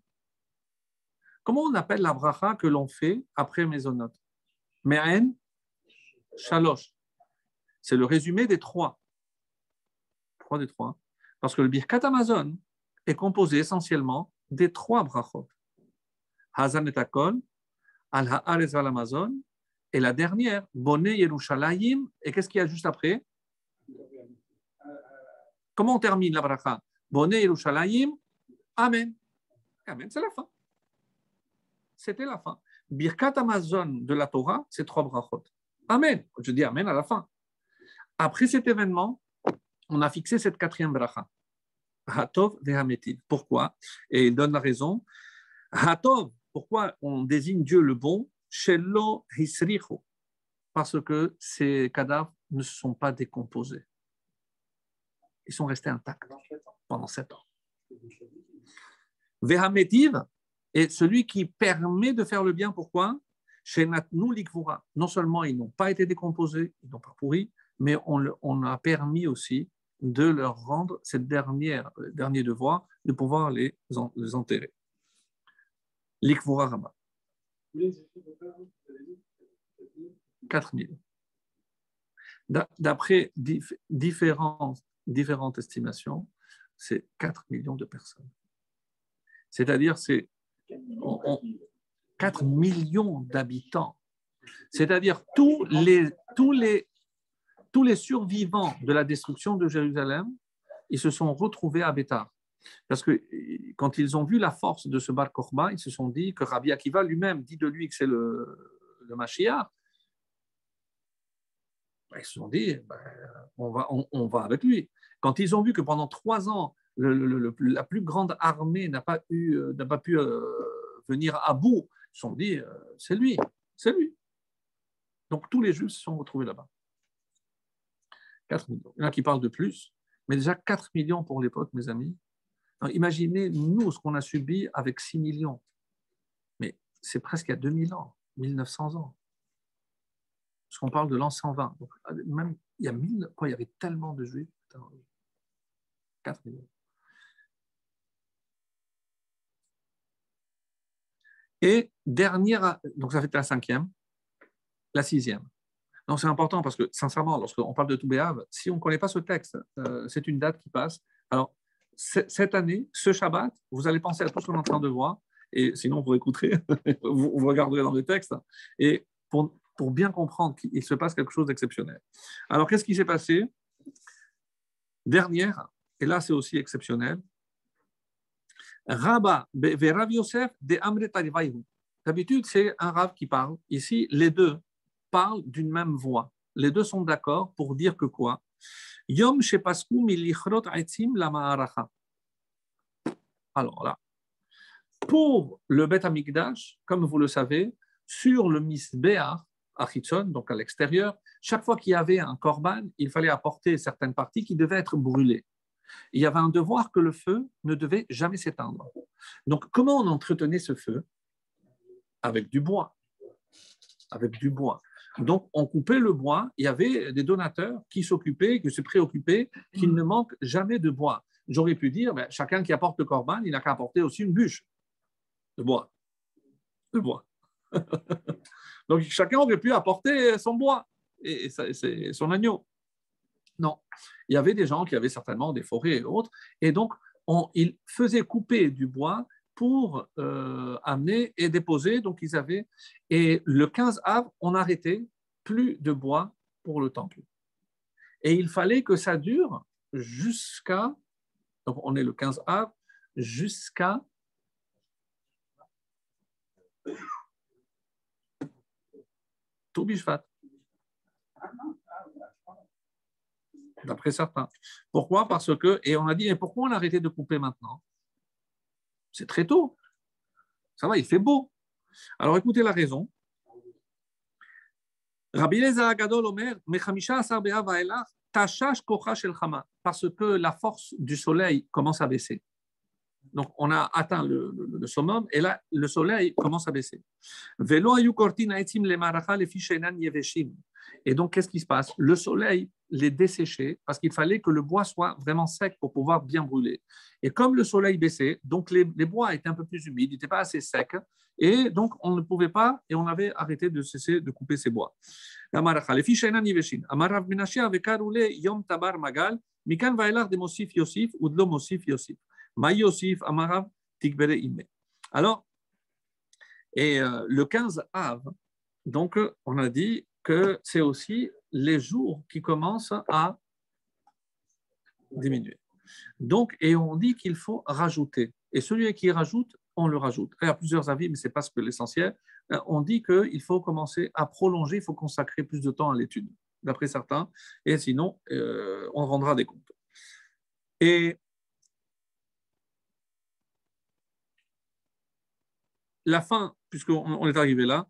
Comment on appelle la bracha que l'on fait après mésonote Me'en, shalosh. C'est le résumé des trois. Trois des trois. Parce que le Birkat Amazon, est composé essentiellement des trois brachot. Hazan et Akon, Al Haaretz al Amazon, et la dernière, Bonne Yerushalayim, et qu'est-ce qu'il y a juste après? Comment on termine la bracha? Bonne Yerushalayim, Amen. Amen, c'est la fin. C'était la fin. Birkat Amazon de la Torah, c'est trois brachot. Amen. Je dis Amen à la fin. Après cet événement, on a fixé cette quatrième bracha. Hatov vehametiv. Pourquoi? Et il donne la raison. Hatov, pourquoi on désigne Dieu le bon? Shelo hisricho. Parce que ces cadavres ne se sont pas décomposés. Ils sont restés intacts pendant sept ans. Vehametiv est celui qui permet de faire le bien. Pourquoi? Non seulement ils n'ont pas été décomposés, ils n'ont pas pourri, mais on, a permis aussi de leur rendre cette dernière, euh, dernier devoir de pouvoir les, enterrer. L'Ikvura Rama. 4 000. D'après différentes estimations, c'est 4 millions de personnes. C'est-à-dire, c'est 4 millions d'habitants. C'est-à-dire tous les, tous les tous les survivants de la destruction de Jérusalem, ils se sont retrouvés à Bétar. Parce que quand ils ont vu la force de ce Bar ils se sont dit que Rabbi Akiva lui-même dit de lui que c'est le, le Mashiach. Ben, ils se sont dit, ben, on, va, avec lui. Quand ils ont vu que pendant trois ans, la plus grande armée n'a pas, eu, n'a pas pu euh, venir à bout, ils se sont dit, euh, c'est lui, c'est lui. Donc tous les Juifs se sont retrouvés là-bas. 4 millions. Il y en a qui parlent de plus, mais déjà 4 millions pour l'époque, mes amis. imaginez, nous, ce qu'on a subi avec 6 millions. Mais c'est presque à 2000 ans, 1900 ans. Parce qu'on parle de l'an 120. Donc, même, il y a 1000, quoi, il y avait tellement de juifs. 4 millions. Et dernière, donc ça fait la cinquième, la sixième. Non, c'est important parce que, sincèrement, lorsqu'on parle de Toubéav, si on ne connaît pas ce texte, euh, c'est une date qui passe. Alors, cette année, ce Shabbat, vous allez penser à tout ce qu'on est en train de voir, et sinon, vous écouterez, vous, vous, regarderez dans le texte, et pour, pour bien comprendre qu'il se passe quelque chose d'exceptionnel. Alors, qu'est-ce qui s'est passé? Dernière, et là, c'est aussi exceptionnel, Rabba Rav Yosef de Amret D'habitude, c'est un Rav qui parle. Ici, les deux, parlent d'une même voix. Les deux sont d'accord pour dire que quoi? Yom Alors là, pour le Bet Amikdash, comme vous le savez, sur le Achitzon, donc à l'extérieur, chaque fois qu'il y avait un korban, il fallait apporter certaines parties qui devaient être brûlées. Il y avait un devoir que le feu ne devait jamais s'éteindre. Donc, comment on entretenait ce feu? Avec du bois. Avec du bois. Donc, on coupait le bois. Il y avait des donateurs qui s'occupaient, qui se préoccupaient qu'il ne manque jamais de bois. J'aurais pu dire, ben, chacun qui apporte le corban, il n'a qu'à apporter aussi une bûche de bois. De bois. Donc, chacun aurait pu apporter son bois et, son agneau. Non, il y avait des gens qui avaient certainement des forêts et autres, et donc on, ils faisaient couper du bois pour euh, amener et déposer. Donc, ils avaient. Et le 15 av, on arrêtait plus de bois pour le temple. Et il fallait que ça dure jusqu'à. Donc, on est le 15 av, jusqu'à. Toubishvat. D'après certains. Pourquoi? Parce que, et on a dit, mais pourquoi on a arrêté de couper maintenant? C'est très tôt. Ça va, il fait beau. Alors écoutez la raison. Rabbi Agadol Omer, parce que la force du soleil commence à baisser. Donc, on a atteint le, le, summum et là, le soleil commence à baisser. Et donc, qu'est-ce qui se passe? Le soleil les desséchait parce qu'il fallait que le bois soit vraiment sec pour pouvoir bien brûler. Et comme le soleil baissait, donc les, bois étaient un peu plus humides, ils n'étaient pas assez secs, et donc on ne pouvait pas, et on avait arrêté de cesser de couper ces bois. Alors, et euh, le 15 av, donc on a dit que c'est aussi les jours qui commencent à diminuer. Donc, et on dit qu'il faut rajouter. Et celui qui rajoute, on le rajoute. Il y a plusieurs avis, mais ce n'est pas l'essentiel. Euh, on dit qu'il faut commencer à prolonger, il faut consacrer plus de temps à l'étude, d'après certains, et sinon, euh, on rendra des comptes. Et la fin, puisqu'on est arrivé là,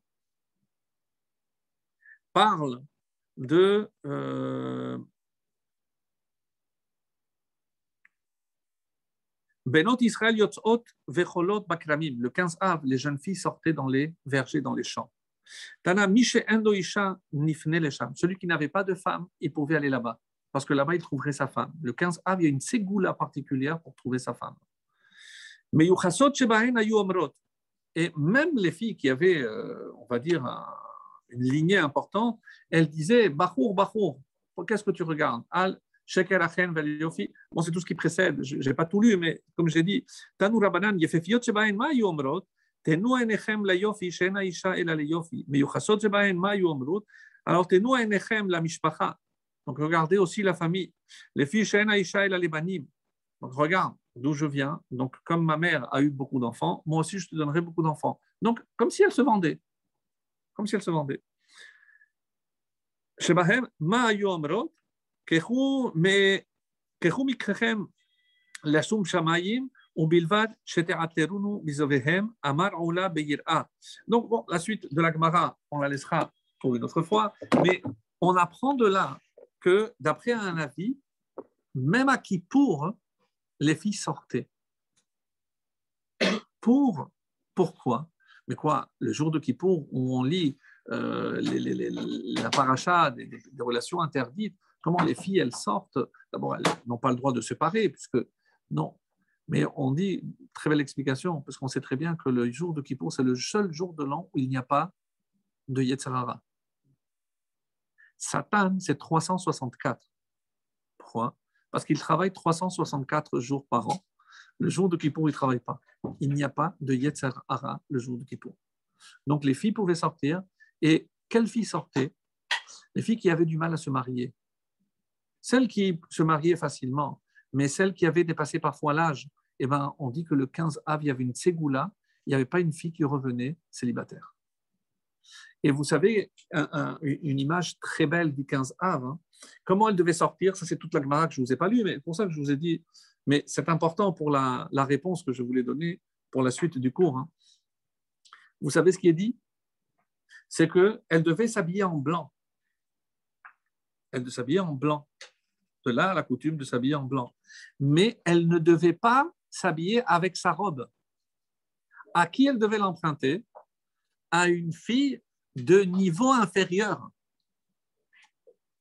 parle de euh, Benot Israël Yotzot Vecholot Bakramim. Le 15 av, les jeunes filles sortaient dans les vergers, dans les champs. Tana Mishe Endo Isha Nifne Lesham. Celui qui n'avait pas de femme, il pouvait aller là-bas. Parce que là-bas, il trouverait sa femme. Le 15 av, il y a une ségoula particulière pour trouver sa femme. Mais Shebahen Ayu Omrot. Et même les filles qui avaient, euh, on va dire, un, une lignée importante, elle disait Bachour, Bachour, qu'est-ce que tu regardes? Al Bon, c'est tout ce qui précède, je n'ai pas tout lu, mais comme j'ai dit, Tanu Rabanan, Yefefiot Shebaen, Ma Yomrot, Tenu Enechem la Yofi, Shena Isha Ela le Yofi, Meyuchasot Shebaen, Ma Yomrot, alors Tenu Enechem la Mishpacha, donc regardez aussi la famille, les filles Shena Isha Ela donc regarde d'où je viens. Donc, comme ma mère a eu beaucoup d'enfants, moi aussi, je te donnerai beaucoup d'enfants. Donc, comme si elle se vendait. Comme si elle se vendait. Donc, bon, la suite de la Gemara, on la laissera pour une autre fois, mais on apprend de là que, d'après un avis, même à Kippour, les filles sortaient. Pour, pourquoi? Mais quoi, le jour de Kippour, où on lit euh, la paracha des, relations interdites, comment les filles, elles sortent, d'abord, elles n'ont pas le droit de se séparer, puisque non. Mais on dit, très belle explication, parce qu'on sait très bien que le jour de Kippour, c'est le seul jour de l'an où il n'y a pas de Yetzirara. Satan, c'est 364. Pourquoi? Parce qu'il travaille 364 jours par an. Le jour de Kippour, il ne travaille pas. Il n'y a pas de Yetzer Hara le jour de Kippour. Donc les filles pouvaient sortir. Et quelles filles sortaient? Les filles qui avaient du mal à se marier. Celles qui se mariaient facilement, mais celles qui avaient dépassé parfois l'âge, eh ben, on dit que le 15 av, il y avait une ségoula, il n'y avait pas une fille qui revenait célibataire. Et vous savez, une image très belle du 15 av, hein. comment elle devait sortir, ça c'est toute la Gemara que je ne vous ai pas lu, mais pour ça que je vous ai dit, mais c'est important pour la, réponse que je voulais donner pour la suite du cours. Hein. Vous savez ce qui est dit? C'est qu'elle devait s'habiller en blanc. Elle devait s'habiller en blanc. De là, la coutume de s'habiller en blanc. Mais elle ne devait pas s'habiller avec sa robe. À qui elle devait l'emprunter? À une fille de niveau inférieur,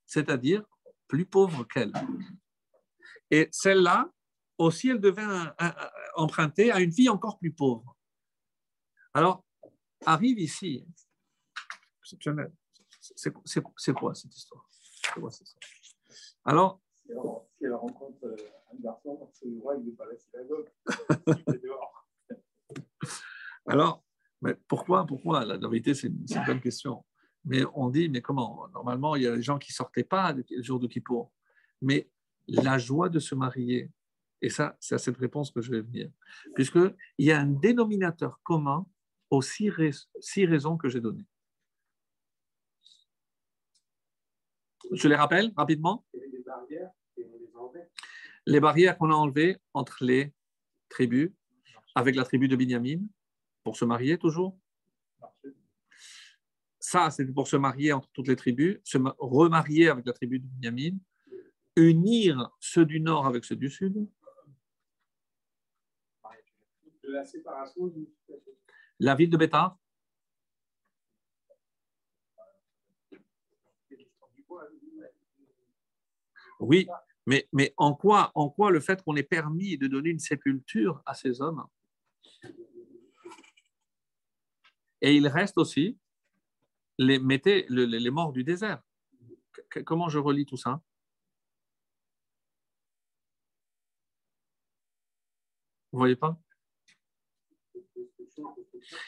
c'est-à-dire plus pauvre qu'elle. Et celle-là, aussi, elle devait emprunter à une fille encore plus pauvre. Alors, arrive ici, exceptionnel. C'est quoi cette histoire? Alors, si elle rencontre euh, un garçon, c'est vrai qu'il n'est pas la dehors. Alors, mais pourquoi, pourquoi? La vérité, c'est une, bonne question. Mais on dit, mais comment? Normalement, il y a des gens qui ne sortaient pas le jour de Kippour. Mais la joie de se marier, et ça, c'est à cette réponse que je vais venir, puisqu'il y a un dénominateur commun aux six, raisons que j'ai données. Je les rappelle rapidement. Les barrières qu'on a enlevées entre les tribus, avec la tribu de Binyamin, pour se marier toujours? Ça, c'est pour se marier entre toutes les tribus, se remarier avec la tribu de Binyamin, unir ceux du nord avec ceux du sud? La ville de Bétar. Oui, mais, mais en, quoi, en quoi le fait qu'on ait permis de donner une sépulture à ces hommes? Et il reste aussi les, mettez, les morts du désert. Comment je relis tout ça? Vous voyez pas?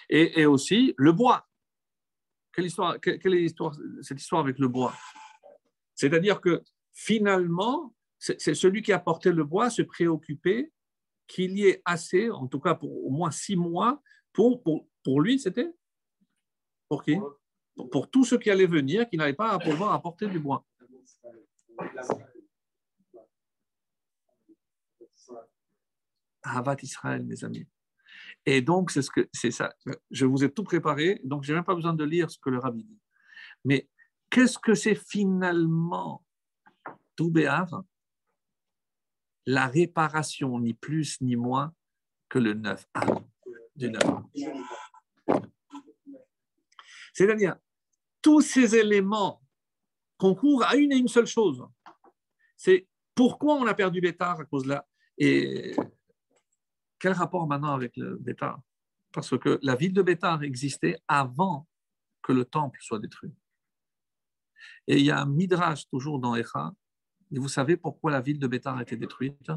Et, aussi le bois. Quelle, histoire, quelle, est cette histoire avec le bois? C'est-à-dire que finalement, c'est, celui qui a porté le bois se préoccupait qu'il y ait assez, en tout cas pour au moins six mois, pour, pour, pour lui, c'était pour qui? Pour, tous ceux qui allaient venir, qui n'avaient pas à pouvoir apporter du bois. Havat Israël, mes amis. Et donc, c'est ce ça. Je vous ai tout préparé, donc je n'ai même pas besoin de lire ce que le rabbi dit. Mais qu'est-ce que c'est finalement tout béave La réparation, ni plus ni moins que le neuf du neuf. C'est-à-dire, tous ces éléments concourent à une et une seule chose. C'est pourquoi on a perdu Bétar à cause de là. Et quel rapport maintenant avec le Bétar Parce que la ville de Bétar existait avant que le temple soit détruit. Et il y a un midrash toujours dans Echa. Et vous savez pourquoi la ville de Bétar a été détruite?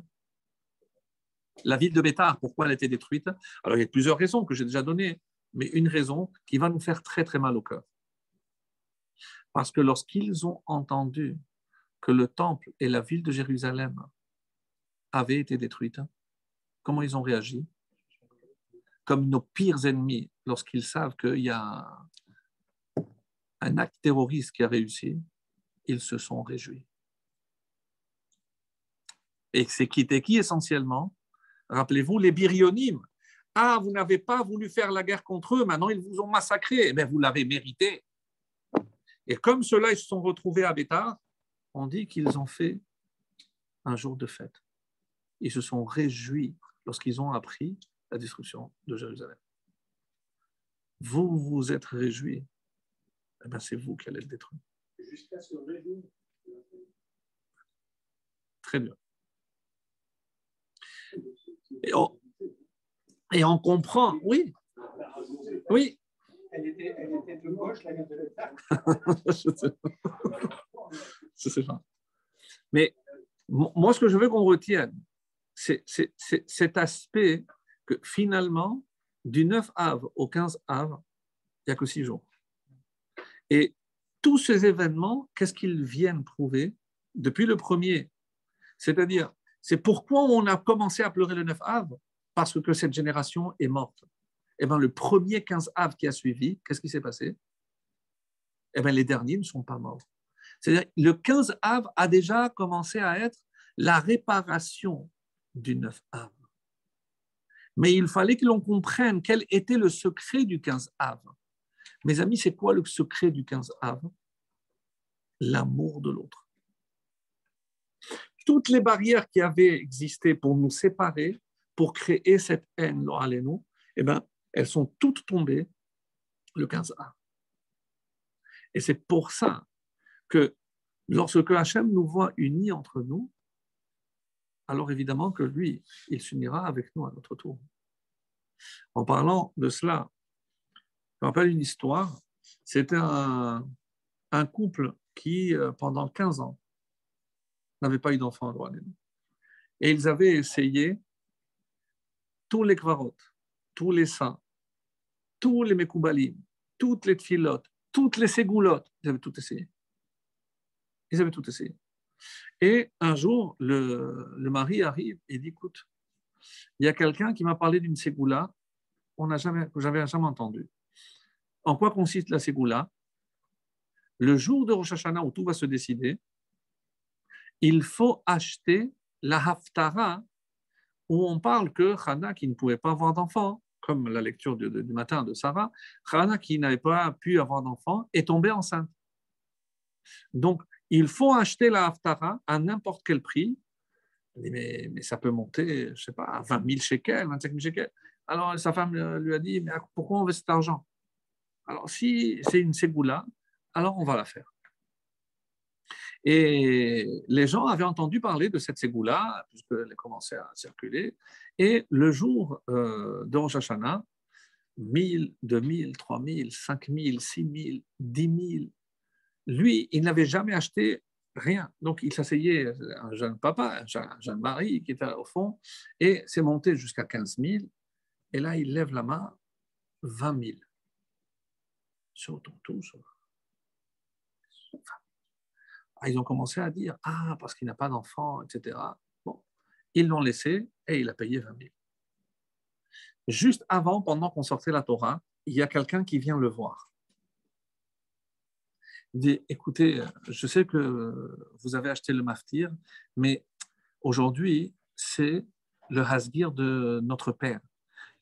La ville de Bétar, pourquoi elle a été détruite? Alors il y a plusieurs raisons que j'ai déjà données mais une raison qui va nous faire très très mal au cœur. Parce que lorsqu'ils ont entendu que le temple et la ville de Jérusalem avaient été détruites, comment ils ont réagi? Comme nos pires ennemis, lorsqu'ils savent qu'il y a un acte terroriste qui a réussi, ils se sont réjouis. Et c'est qui qui essentiellement Rappelez-vous les Birionymes, ah, vous n'avez pas voulu faire la guerre contre eux, maintenant ils vous ont massacré. Eh vous l'avez mérité. Et comme cela, ils se sont retrouvés à Bétar, on dit qu'ils ont fait un jour de fête. Ils se sont réjouis lorsqu'ils ont appris la destruction de Jérusalem. Vous vous êtes réjouis, eh bien c'est vous qui allez le détruire. Jusqu'à se réjouir. Très bien. Et on, et on comprend, oui. Oui. Elle était, elle était de gauche, la de Je sais pas. Mais moi, ce que je veux qu'on retienne, c'est cet aspect que finalement, du 9 av au 15 av, il n'y a que six jours. Et tous ces événements, qu'est-ce qu'ils viennent prouver depuis le premier? C'est-à-dire, c'est pourquoi on a commencé à pleurer le 9 av parce que cette génération est morte. Eh bien, le premier 15 Av qui a suivi, qu'est-ce qui s'est passé? Eh bien, les derniers ne sont pas morts. C'est-à-dire, le 15 Av a déjà commencé à être la réparation du 9 Av. Mais il fallait que l'on comprenne quel était le secret du 15 Av. Mes amis, c'est quoi le secret du 15 Av? L'amour de l'autre. Toutes les barrières qui avaient existé pour nous séparer pour créer cette haine, nous, eh ben, elles sont toutes tombées le 15A. Et c'est pour ça que lorsque Hachem nous voit unis entre nous, alors évidemment que lui, il s'unira avec nous à notre tour. En parlant de cela, je me rappelle une histoire. C'était un, couple qui, euh, pendant 15 ans, n'avait pas eu d'enfant à Et ils avaient essayé tous les kvarot, tous les saints, tous les mekoubalim, toutes les tfilotes, toutes les ségoulottes. Ils avaient tout essayé. Ils avaient tout essayé. Et un jour, le, mari arrive et dit Écoute, il y a quelqu'un qui m'a parlé d'une ségoula on jamais, que j'avais jamais entendu. En quoi consiste la ségoula? Le jour de Rosh Hashanah où tout va se décider, il faut acheter la haftara où on parle que Hana, qui ne pouvait pas avoir d'enfant, comme la lecture du, du, matin de Sarah, Hana, qui n'avait pas pu avoir d'enfant, est tombée enceinte. Donc, il faut acheter la haftara à n'importe quel prix. Mais, mais, ça peut monter, je sais pas, à 20 000 shekels, 25 000 shekels. Alors sa femme lui a dit, mais pourquoi on veut cet argent? Alors si c'est une ségoula, alors on va la faire. Et les gens avaient entendu parler de cette ségoula, puisqu'elle commençait à circuler. Et le jour euh, de Rosh Hashanah, 1000, 2000, 3000, 5000, 6000, 10 000, lui, il n'avait jamais acheté rien. Donc, il s'asseyait, un jeune papa, un jeune, mari qui était au fond, et c'est monté jusqu'à 15 000. Et là, il lève la main, 20 000. Sur ton tout, ah, ils ont commencé à dire Ah, parce qu'il n'a pas d'enfant, etc. Bon, ils l'ont laissé et il a payé 20 000. Juste avant, pendant qu'on sortait la Torah, il y a quelqu'un qui vient le voir. Il dit Écoutez, je sais que vous avez acheté le maftir, mais aujourd'hui, c'est le hasgir de notre père.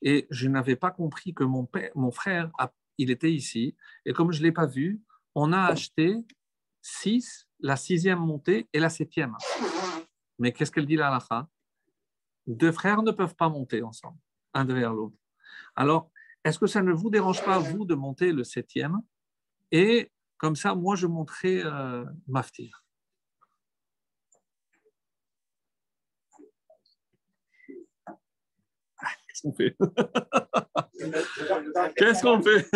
Et je n'avais pas compris que mon, père, mon frère, il était ici. Et comme je ne l'ai pas vu, on a acheté six la sixième montée et la septième. Mais qu'est-ce qu'elle dit là, la Deux frères ne peuvent pas monter ensemble, un derrière l'autre. Alors, est-ce que ça ne vous dérange pas, vous, de monter le septième? Et comme ça, moi, je monterai euh, Maftir. Qu'est-ce qu'on fait? Qu'est-ce qu'on fait?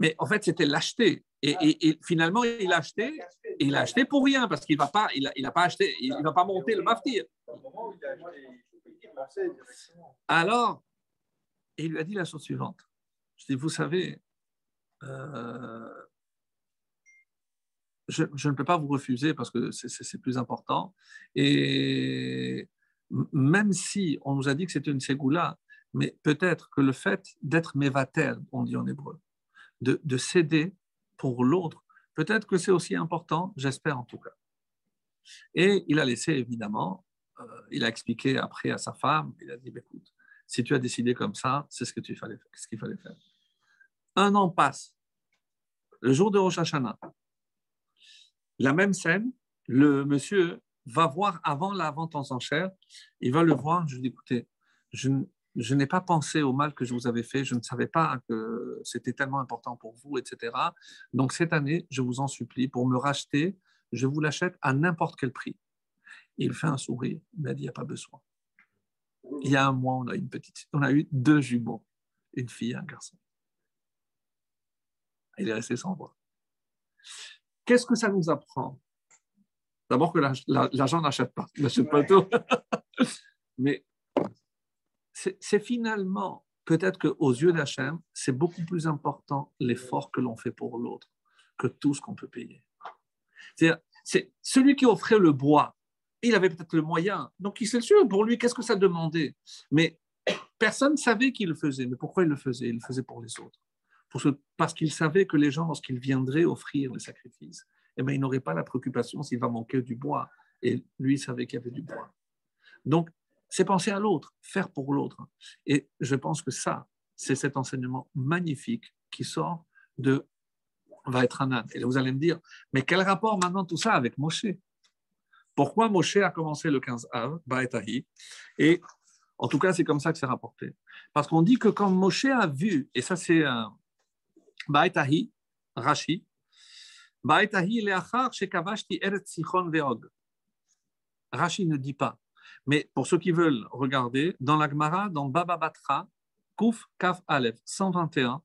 Mais en fait, c'était l'acheter. Et, finalement, il a acheté. il a acheté pour rien parce qu'il va pas, il a, pas acheté, il, va pas monter le maftir. Alors, il lui a dit la chose suivante. Je dis, vous savez, euh, je, je, ne peux pas vous refuser parce que c'est plus important. Et même si on nous a dit que c'était une ségoula, mais peut-être que le fait d'être mévatel, on dit en hébreu, de, céder pour l'autre, peut-être que c'est aussi important, j'espère en tout cas. Et il a laissé évidemment, euh, il a expliqué après à sa femme, il a dit, bah, écoute, si tu as décidé comme ça, c'est ce qu'il fallait, ce qu'il fallait faire. Un an passe, le jour de Rosh Hashanah, la même scène, le monsieur va voir avant la vente en enchère, il va le voir, je lui dis, écoutez, je, je n'ai pas pensé au mal que je vous avais fait, je ne savais pas que c'était tellement important pour vous, etc. Donc cette année, je vous en supplie, pour me racheter, je vous l'achète à n'importe quel prix. Il fait un sourire, il m'a dit, il n'y a pas besoin. Il y a un mois, on a, une petite, on a eu deux jumeaux, une fille et un garçon. Il est resté sans voix. Qu'est-ce que ça nous apprend? D'abord que l'argent n'achète pas, n'achète pas tout. Mais c'est finalement, peut-être qu'aux yeux d'Hachem, c'est beaucoup plus important l'effort que l'on fait pour l'autre que tout ce qu'on peut payer. C'est celui qui offrait le bois, il avait peut-être le moyen, donc il s'est sûr, pour lui, qu'est-ce que ça demandait? Mais personne ne savait qu'il le faisait. Mais pourquoi il le faisait? Il le faisait pour les autres. Parce qu'il savait que les gens, lorsqu'ils viendraient offrir les sacrifices, eh bien, il n'aurait pas la préoccupation s'il va manquer du bois. Et lui, il savait qu'il y avait du bois. Donc, c'est penser à l'autre, faire pour l'autre. Et je pense que ça, c'est cet enseignement magnifique qui sort de va être un âne. Et vous allez me dire, mais quel rapport maintenant tout ça avec Moshe? Pourquoi Moshe a commencé le 15 Av, Baetahi Et en tout cas, c'est comme ça que c'est rapporté. Parce qu'on dit que quand Moshe a vu, et ça c'est un Baetahi, Rashi, Baetahi leachar shekavashti eret sichon veog. Rashi ne dit pas. Mais pour ceux qui veulent regarder, dans la Gemara, dans Baba Batra, Kuf Kaf Aleph 121,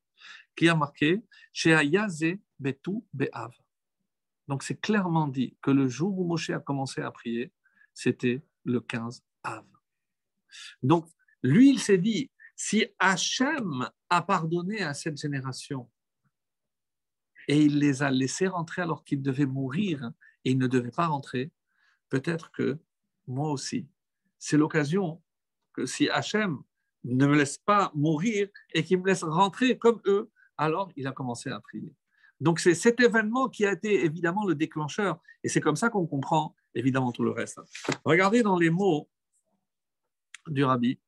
qui a marqué Sheayaze Betu Be'av. Donc c'est clairement dit que le jour où Moshe a commencé à prier, c'était le 15 Av. Donc lui, il s'est dit si Hachem a pardonné à cette génération et il les a laissés rentrer alors qu'ils devaient mourir et ils ne devaient pas rentrer, peut-être que moi aussi. C'est l'occasion que si Hachem ne me laisse pas mourir et qu'il me laisse rentrer comme eux, alors il a commencé à prier. Donc c'est cet événement qui a été évidemment le déclencheur et c'est comme ça qu'on comprend évidemment tout le reste. Regardez dans les mots du rabbi.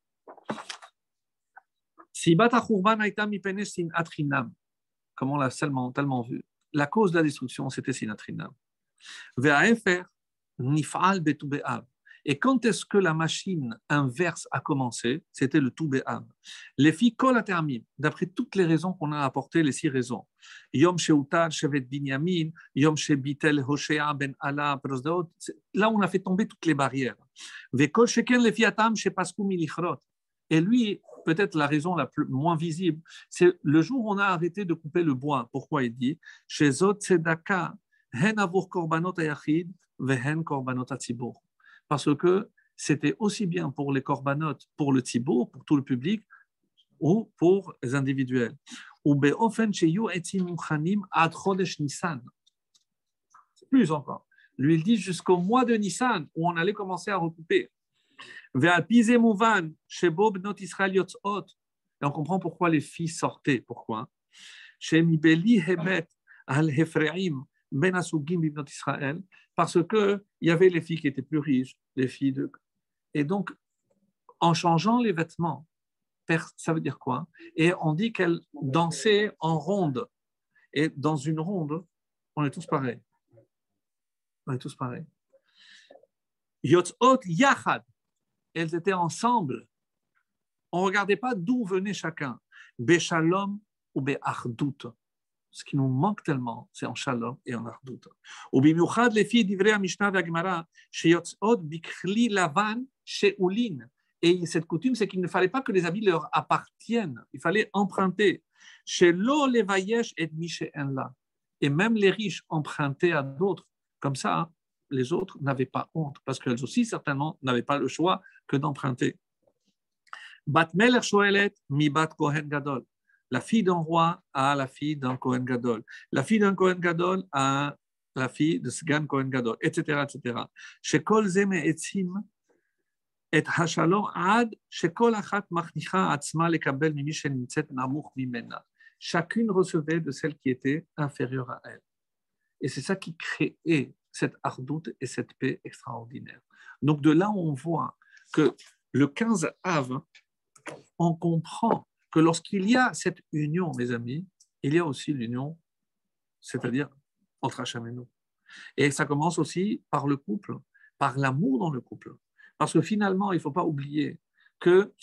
Comme on l'a tellement, tellement vu, la cause de la destruction c'était sinatrinam. nifal et quand est-ce que la machine inverse a commencé? C'était le tout Les filles kol d'après toutes les raisons qu'on a apportées, les six raisons. Yom Sheutar, Shevet Binyamin, Yom Shebitel, Hoshea, Ben Allah, Là, on a fait tomber toutes les barrières. Vekol Sheken, les fiatam, Shepasku, Milichrot. Et lui, peut-être la raison la plus, moins visible, c'est le jour où on a arrêté de couper le bois. Pourquoi il dit? Chez Zot Tzedaka, Hen avur korbanot ayachid, vehen korbanot atzibur parce que c'était aussi bien pour les corbanotes, pour le Thibaut, pour tout le public, ou pour les individuels. Plus encore. Lui, il dit jusqu'au mois de Nissan, où on allait commencer à recouper. Et on comprend pourquoi les filles sortaient. Pourquoi? Ben parce qu'il y avait les filles qui étaient plus riches, les filles de... Et donc, en changeant les vêtements, ça veut dire quoi? Et on dit qu'elles dansaient en ronde. Et dans une ronde, on est tous pareils. On est tous pareils. Yotzot Yachad. Elles étaient ensemble. On ne regardait pas d'où venait chacun. Béchalom ou Béachdout ce qui nous manque tellement, c'est en shalom et en arduta. Au bimiuchad, les filles Mishnah Vagmara, Lavan, chez Et cette coutume, c'est qu'il ne fallait pas que les habits leur appartiennent, il fallait emprunter. Chez les et Et même les riches empruntaient à d'autres. Comme ça, les autres n'avaient pas honte, parce qu'elles aussi, certainement, n'avaient pas le choix que d'emprunter. Bat mi Bat Kohen Gadol. La fille d'un roi a la fille d'un Kohen Gadol. La fille d'un Kohen Gadol a la fille de Sgan Kohen Gadol, etc. etc. Chacune recevait de celle qui était inférieure à elle. Et c'est ça qui créait cette ardoute et cette paix extraordinaire. Donc de là, on voit que le 15 av, on comprend que lorsqu'il y a cette union, mes amis, il y a aussi l'union, c'est-à-dire entre Hachem et nous. Et ça commence aussi par le couple, par l'amour dans le couple. Parce que finalement, il ne faut pas oublier que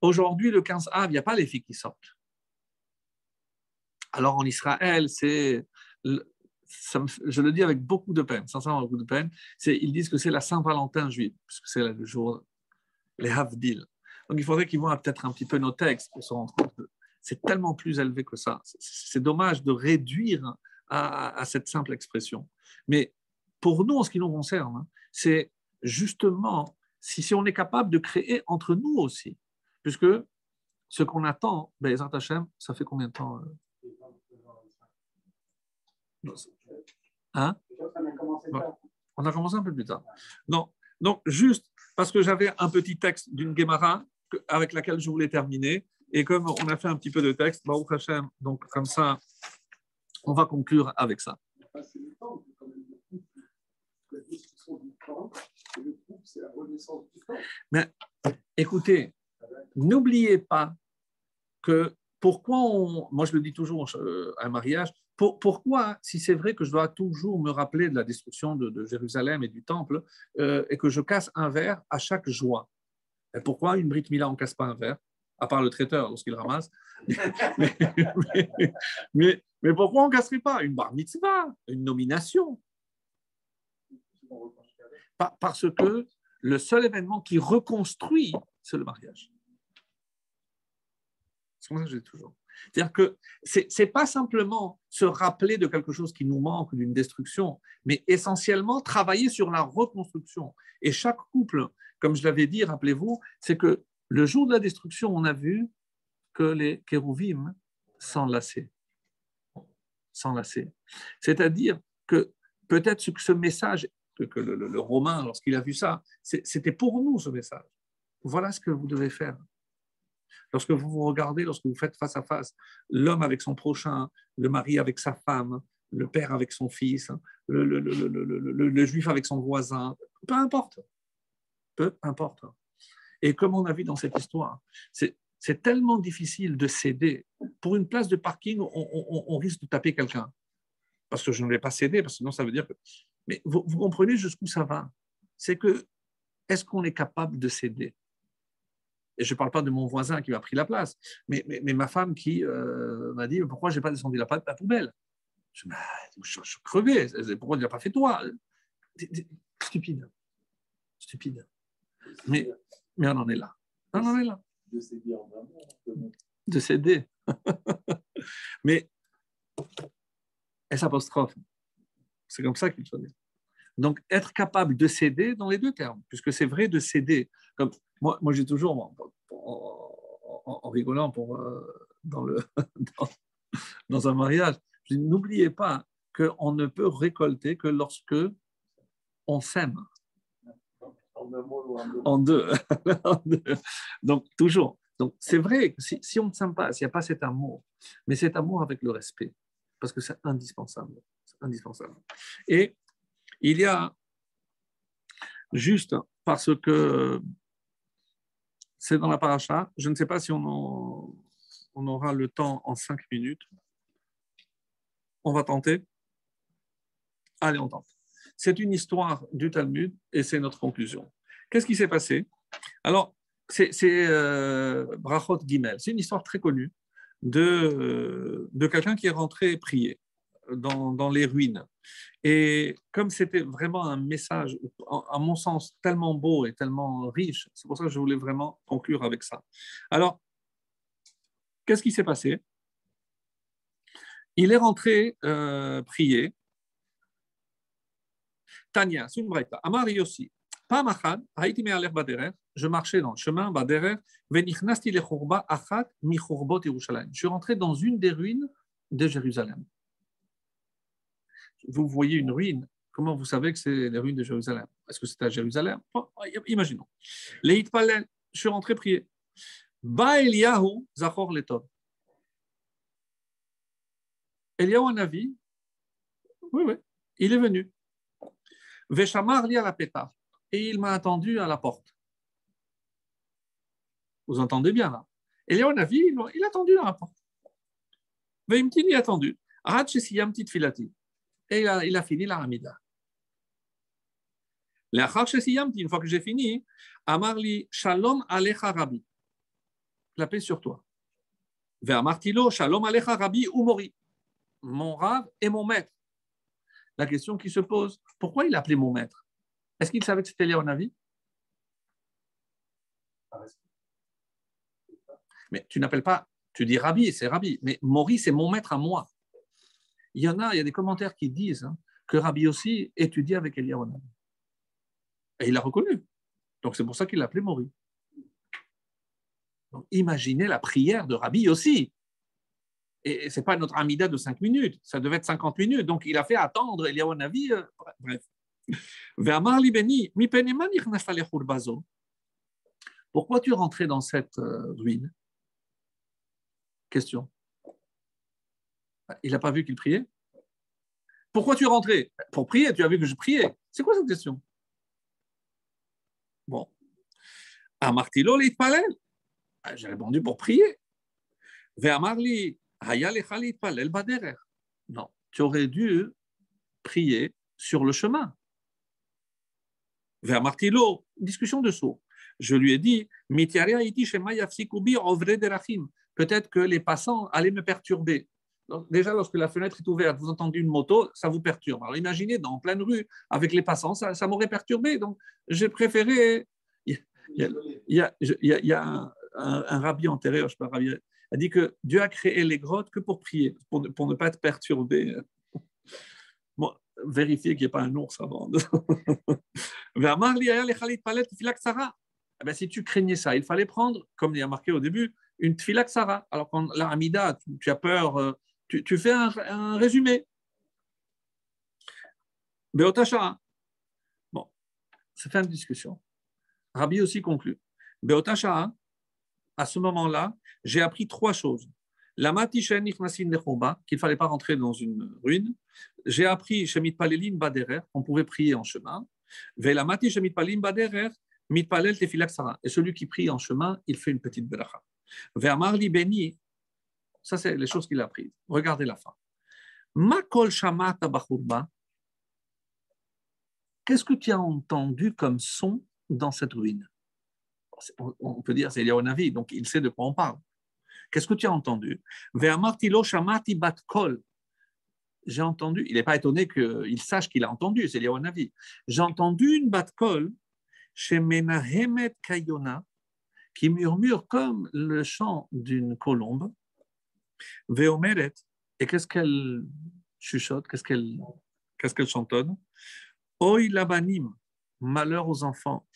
aujourd'hui, le 15 av, il n'y a pas les filles qui sortent. Alors en Israël, c'est, je le dis avec beaucoup de peine, sincèrement beaucoup de peine, ils disent que c'est la Saint-Valentin juive, parce que c'est le jour, les Havdil. Donc il faudrait qu'ils voient peut-être un petit peu nos textes pour se rendre compte que c'est tellement plus élevé que ça. C'est dommage de réduire à, cette simple expression. Mais pour nous, en ce qui nous concerne, c'est justement si, on est capable de créer entre nous aussi, puisque ce qu'on attend, ben, Hachem, ça fait combien de temps euh? hein? On a commencé un peu plus tard. Non, donc juste parce que j'avais un petit texte d'une Gemara avec laquelle je voulais terminer. Et comme on a fait un petit peu de texte, Baruch Hashem, donc comme ça, on va conclure avec ça. Mais écoutez, n'oubliez pas que pourquoi on, moi je le dis toujours à un mariage, pourquoi, si c'est vrai que je dois toujours me rappeler de la destruction de, Jérusalem et du temple, euh, et que je casse un verre à chaque joie Pourquoi une brite Mila, on casse pas un verre, à part le traiteur lorsqu'il ramasse? Mais, pourquoi on ne casserait pas une bar mitzvah, une nomination? Parce que le seul événement qui reconstruit, c'est le mariage. C'est comme toujours. C'est-à-dire que ce n'est pas simplement se rappeler de quelque chose qui nous manque, d'une destruction, mais essentiellement travailler sur la reconstruction. Et chaque couple, comme je l'avais dit, rappelez-vous, c'est que le jour de la destruction, on a vu que les kérouvim s'enlaçaient. C'est-à-dire que peut-être que ce message, que, le Romain, lorsqu'il a vu ça, c'était pour nous ce message. Voilà ce que vous devez faire. Lorsque vous vous regardez, lorsque vous faites face à face, l'homme avec son prochain, le mari avec sa femme, le père avec son fils, le, juif avec son voisin, peu importe. Peu importe. Et comme on a vu dans cette histoire, c'est tellement difficile de céder. Pour une place de parking, on, risque de taper quelqu'un. Parce que je ne vais pas céder, parce que sinon ça veut dire que... Mais vous comprenez jusqu'où ça va? C'est que, est-ce qu'on est capable de céder? Et je ne parle pas de mon voisin qui m'a pris la place, mais, mais, ma femme qui euh, m'a dit Pourquoi je n'ai pas descendu la, la poubelle? Je, je, je, suis crevé. Pourquoi tu n'as pas fait toi? Stupide. Stupide. Mais, mais on en est là. On en est là. De céder en amour. De céder. mais S apostrophe. C'est comme ça qu'il faut dire. Donc, être capable de céder dans les deux termes, puisque c'est vrai de céder. Comme moi, moi j'ai toujours, en, rigolant pour, euh, dans, le, dans, un mariage, n'oubliez pas qu'on ne peut récolter que lorsque on s'aime. En deux. Donc, toujours. Donc, c'est vrai si, si on ne s'aime pas, s'il n'y a pas cet amour, mais cet amour avec le respect, parce que c'est indispensable. C'est indispensable. Et il y a, juste parce que c'est dans la paracha. Je ne sais pas si on, aura le temps en cinq minutes. On va tenter. Allez, on tente. C'est une histoire du Talmud et c'est notre conclusion. Qu'est-ce qui s'est passé? Alors, c'est euh, Brachot Gimel. C'est une histoire très connue de, de quelqu'un qui est rentré prier dans, les ruines. Et comme c'était vraiment un message, à mon sens, tellement beau et tellement riche, c'est pour ça que je voulais vraiment conclure avec ça. Alors, qu'est-ce qui s'est passé? Il est rentré euh, prier. Tania, c'est. Amar Yossi. Je marchais dans le chemin, Je suis rentré dans une des ruines de Jérusalem vous voyez une ruine, comment vous savez que c'est les ruines de Jérusalem? Est-ce que c'est à Jérusalem? Imaginons. Les Hitpalel, je suis rentré prier. Ba Eliyahu Zachor Letov. Eliyahu Navi, oui, oui, il est venu. Veshamar li à la pétard. Et il m'a attendu à la porte. Vous entendez bien là? Eliyahu Navi, il a attendu à la porte. Veimtini a attendu. Arad Shesiyam Tit Filati et il a, il a fini la Hamida. Une fois que j'ai fini, Amarli Shalom Alecha Rabbi. La sur toi. Vers Martilo, Shalom Alecha Rabbi ou Mori. Mon rave et mon maître. La question qui se pose, pourquoi il a appelé mon maître? Est-ce qu'il savait que c'était Léonavi? Mais tu n'appelles pas, tu dis Rabbi, c'est Rabbi, mais Mori, c'est mon maître à moi. Il y en a, il y a des commentaires qui disent hein, que Rabbi aussi étudie avec Eliyahu Et il l'a reconnu. Donc c'est pour ça qu'il l'a appelé Mori. imaginez la prière de Rabbi aussi. Et ce n'est pas notre amida de 5 minutes, ça devait être 50 minutes. Donc il a fait attendre Eliyahu Navi. Euh, bref. Pourquoi tu rentré dans cette euh, ruine? Question. Il n'a pas vu qu'il priait Pourquoi tu es rentré? Pour prier, tu as vu que je priais. C'est quoi cette question? Bon. Amartilo palel. Ah, j'ai répondu pour prier. Palel baderer? Non, tu aurais dû prier sur le chemin. Vers Martilo, discussion de saut. Je lui ai dit, peut-être que les passants allaient me perturber. Déjà, lorsque la fenêtre est ouverte, vous entendez une moto, ça vous perturbe. Alors imaginez, dans pleine rue, avec les passants, ça, m'aurait perturbé. Donc j'ai préféré. Il y a, un, un, rabbi antérieur, je sais pas, rabbi, a dit que Dieu a créé les grottes que pour prier, pour, ne pas être perturbé. Bon, vérifier qu'il n'y ait pas un ours avant. Eh ben, si tu craignais ça, il fallait prendre, comme il y a marqué au début, une tfilaksara. Alors, quand la Hamida, tu, as peur, euh, tu, fais un, résumé. Beotasha. Bon, c'est fin de discussion. Rabbi aussi conclut. Beotasha, à ce moment-là, j'ai appris trois choses. La qu'il ne fallait pas rentrer dans une ruine. J'ai appris chez Mitpalelin Baderer qu'on pouvait prier en chemin. la matishen Mitpalelin Baderer, Mitpalel Tefilaksara. Et celui qui prie en chemin, il fait une petite bracha. Marli Beni, ça c'est les choses qu'il a apprises. Regardez la fin. Makol Shamata Bachurba, qu'est-ce que tu as entendu comme son dans cette ruine? On peut dire c'est Eliyahu donc il sait de quoi on parle. Qu'est-ce que tu as entendu? J'ai entendu, il n'est pas étonné qu'il sache qu'il a entendu, c'est Eliyahu Navi. J'ai entendu une bat kol chez Menahemet Kayona qui murmure comme le chant d'une colombe. Et qu'est-ce qu'elle chuchote, qu'est-ce qu'elle chantonne? Oi labanim, malheur aux enfants,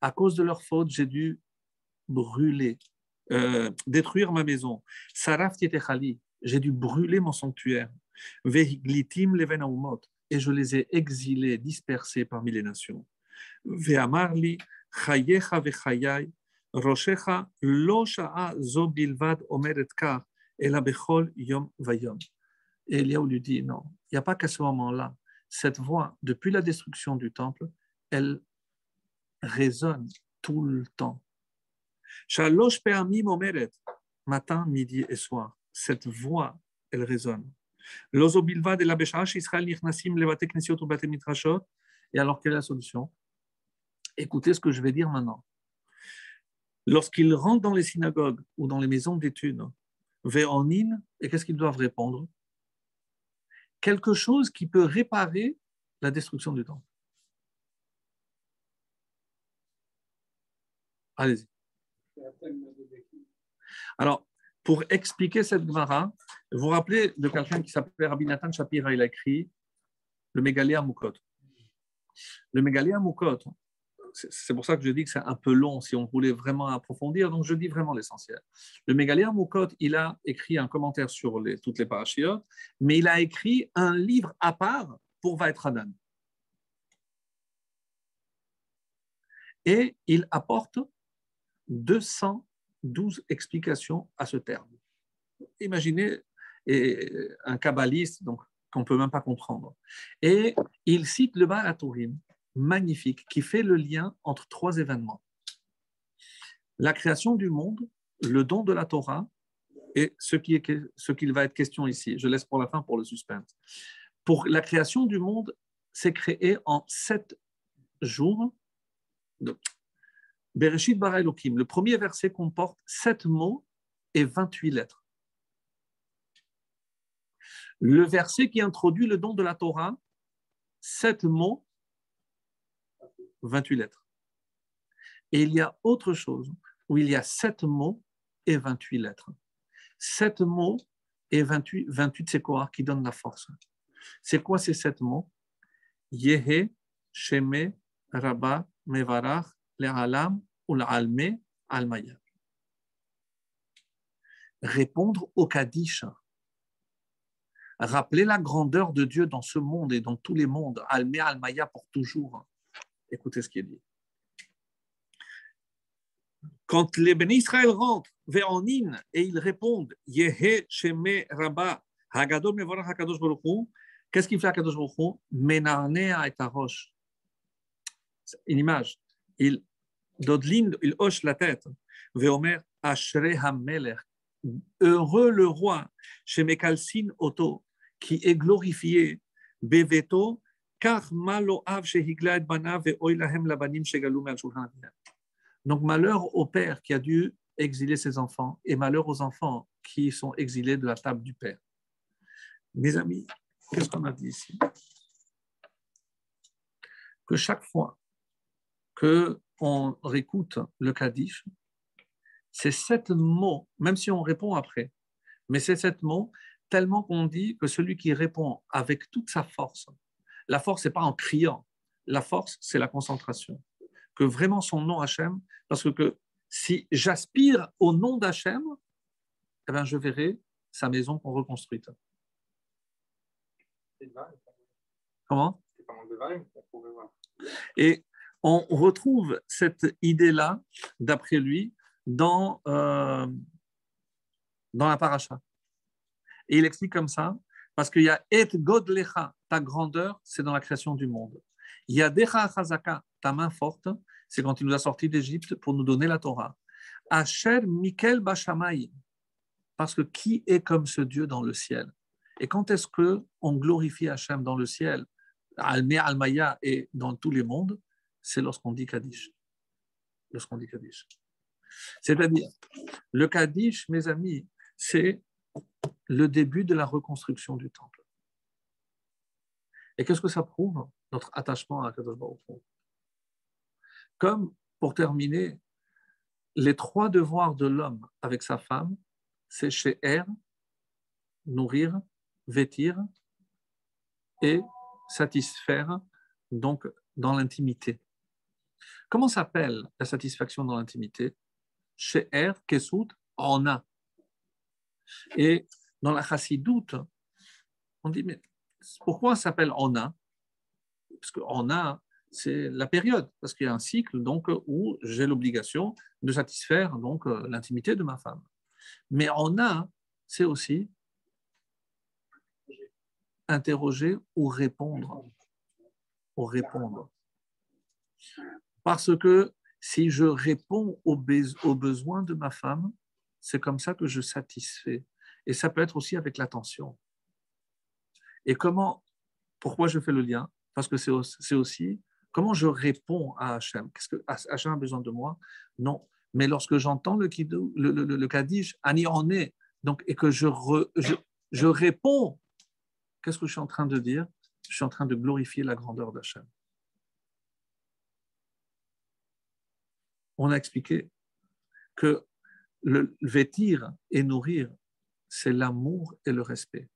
à cause de leur faute, j'ai dû brûler, euh, détruire ma maison. J'ai dû brûler mon sanctuaire. Et je les ai exilés, dispersés parmi les nations. Ve'amarli, chayecha vechayai, roshecha lo sha'a zo bilvad omeret kar, ela bechol yom vayom. Et Eliaou lui dit, non, il n'y a pas qu'à ce moment-là cette voix, depuis la destruction du temple, elle résonne tout le temps. Shalosh omeret, matin, midi et soir. Cette voix, elle résonne. Lozobilva de la Israël nichnasim levate knesiot ou mitrashot. Et alors, quelle est la solution? Écoutez ce que je vais dire maintenant. Lorsqu'ils rentrent dans les synagogues ou dans les maisons d'études, ve'onin, et qu'est-ce qu'ils doivent répondre? Quelque chose qui peut réparer la destruction du temple. Allez-y. Alors, pour expliquer cette Gemara, vous vous rappelez de quelqu'un qui s'appelait Rabbi Nathan Shapira, il a écrit le Mégalia Mukot. Le Mégalia Mukot, c'est pour ça que je dis que c'est un peu long si on voulait vraiment approfondir, donc je dis vraiment l'essentiel. Le Mégalia Moukot, il a écrit un commentaire sur toutes les parachiotes, mais il a écrit un livre à part pour Vaetranan. Et il apporte 212 explications à ce terme. Imaginez un kabbaliste donc qu'on ne peut même pas comprendre. Et il cite le Baal magnifique qui fait le lien entre trois événements. La création du monde, le don de la Torah et ce qu'il va être question ici. Je laisse pour la fin pour le suspense. Pour la création du monde, c'est créé en sept jours. Bereshit bara Elohim. Le premier verset comporte sept mots et 28 lettres. Le verset qui introduit le don de la Torah, sept mots 28 lettres. Et il y a autre chose où il y a 7 mots et 28 lettres. 7 mots et 28, 28 c'est quoi qui donnent la force? C'est quoi ces 7 mots? Yehe, Sheme, Rabba, Mevarach, Le'alam. Répondre au Kaddish. Rappeler la grandeur de Dieu dans ce monde et dans tous les mondes. Alme, Almaya pour toujours. Écoutez ce qui est dit. Quand les bénis Israël rentrent vers Onin et ils répondent Yehe Sheme Rabba Hagadol Mevorach Hakadosh Baruch qu'est-ce qu'il fait Hakadosh Baruch Menarnea et Arosh. Une image. Il, il hoche la tête. Veomer Ashre HaMelech Heureux le roi, chez Mekalsin Otto, qui est glorifié, Beveto, Donc malheur au père qui a dû exiler ses enfants et malheur aux enfants qui sont exilés de la table du père. Mes amis, qu'est-ce qu'on a dit ici? Que chaque fois que on réécoute le Kaddish, c'est sept mots, même si on répond après, mais c'est sept mots tellement qu'on dit que celui qui répond avec toute sa force, la force, n'est pas en criant, la force, c'est la concentration. Que vraiment son nom Hachem, parce que si j'aspire au nom d'Hachem, eh ben, je verrai sa maison qu'on reconstruite. Comment? Et on retrouve cette idée-là, d'après lui, dans, euh, dans la paracha. Et il explique comme ça, parce qu'il y a Et Godlecha, ta grandeur, c'est dans la création du monde. Il y a Decha Chazaka, ta main forte, c'est quand il nous a sortis d'Égypte pour nous donner la Torah. Asher Mikel Bashamay, parce que qui est comme ce Dieu dans le ciel? Et quand est-ce que on glorifie Hachem dans le ciel, Alme Almaya et dans tous les mondes C'est lorsqu'on dit Kaddish. Lorsqu'on dit Kaddish. C'est-à-dire, le Kaddish, mes amis, c'est le début de la reconstruction du temple. Et qu'est-ce que ça prouve Notre attachement à Kadosh Baruch Comme, pour terminer, les trois devoirs de l'homme avec sa femme, c'est chez R, nourrir, vêtir et satisfaire, donc dans l'intimité. Comment s'appelle la satisfaction dans l'intimité? Chez R, Kesut, on a. Et dans la chassidoute, on dit, mais pourquoi ça s'appelle on a Parce qu'on a, c'est la période, parce qu'il y a un cycle donc, où j'ai l'obligation de satisfaire donc, l'intimité de ma femme. Mais on a, c'est aussi interroger ou répondre. Ou répondre. Parce que si je réponds aux, besoins de ma femme, c'est comme ça que je satisfais. Et ça peut être aussi avec l'attention. Et comment, pourquoi je fais le lien? Parce que c'est aussi comment je réponds à Hachem? Qu'est-ce que Hachem a besoin de moi? Non. Mais lorsque j'entends le, le, le, Kaddish, Ani en est, donc, et que je, je, je réponds, qu'est-ce que je suis en train de dire? Je suis en train de glorifier la grandeur d'Hachem. on a expliqué que le vêtir et nourrir, c'est l'amour et le respect.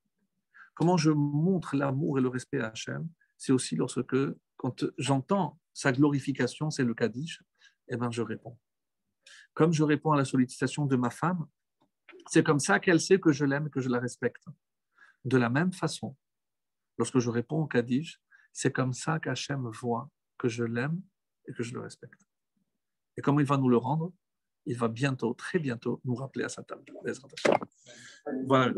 Comment je montre l'amour et le respect à Hachem C'est aussi lorsque, quand j'entends sa glorification, c'est le Kaddish, eh ben je réponds. Comme je réponds à la sollicitation de ma femme, c'est comme ça qu'elle sait que je l'aime et que je la respecte. De la même façon, lorsque je réponds au Kaddish, c'est comme ça qu'Hachem voit que je l'aime et que je le respecte. Et comment il va nous le rendre? il va bientôt, très bientôt, nous rappeler à sa table. Voilà.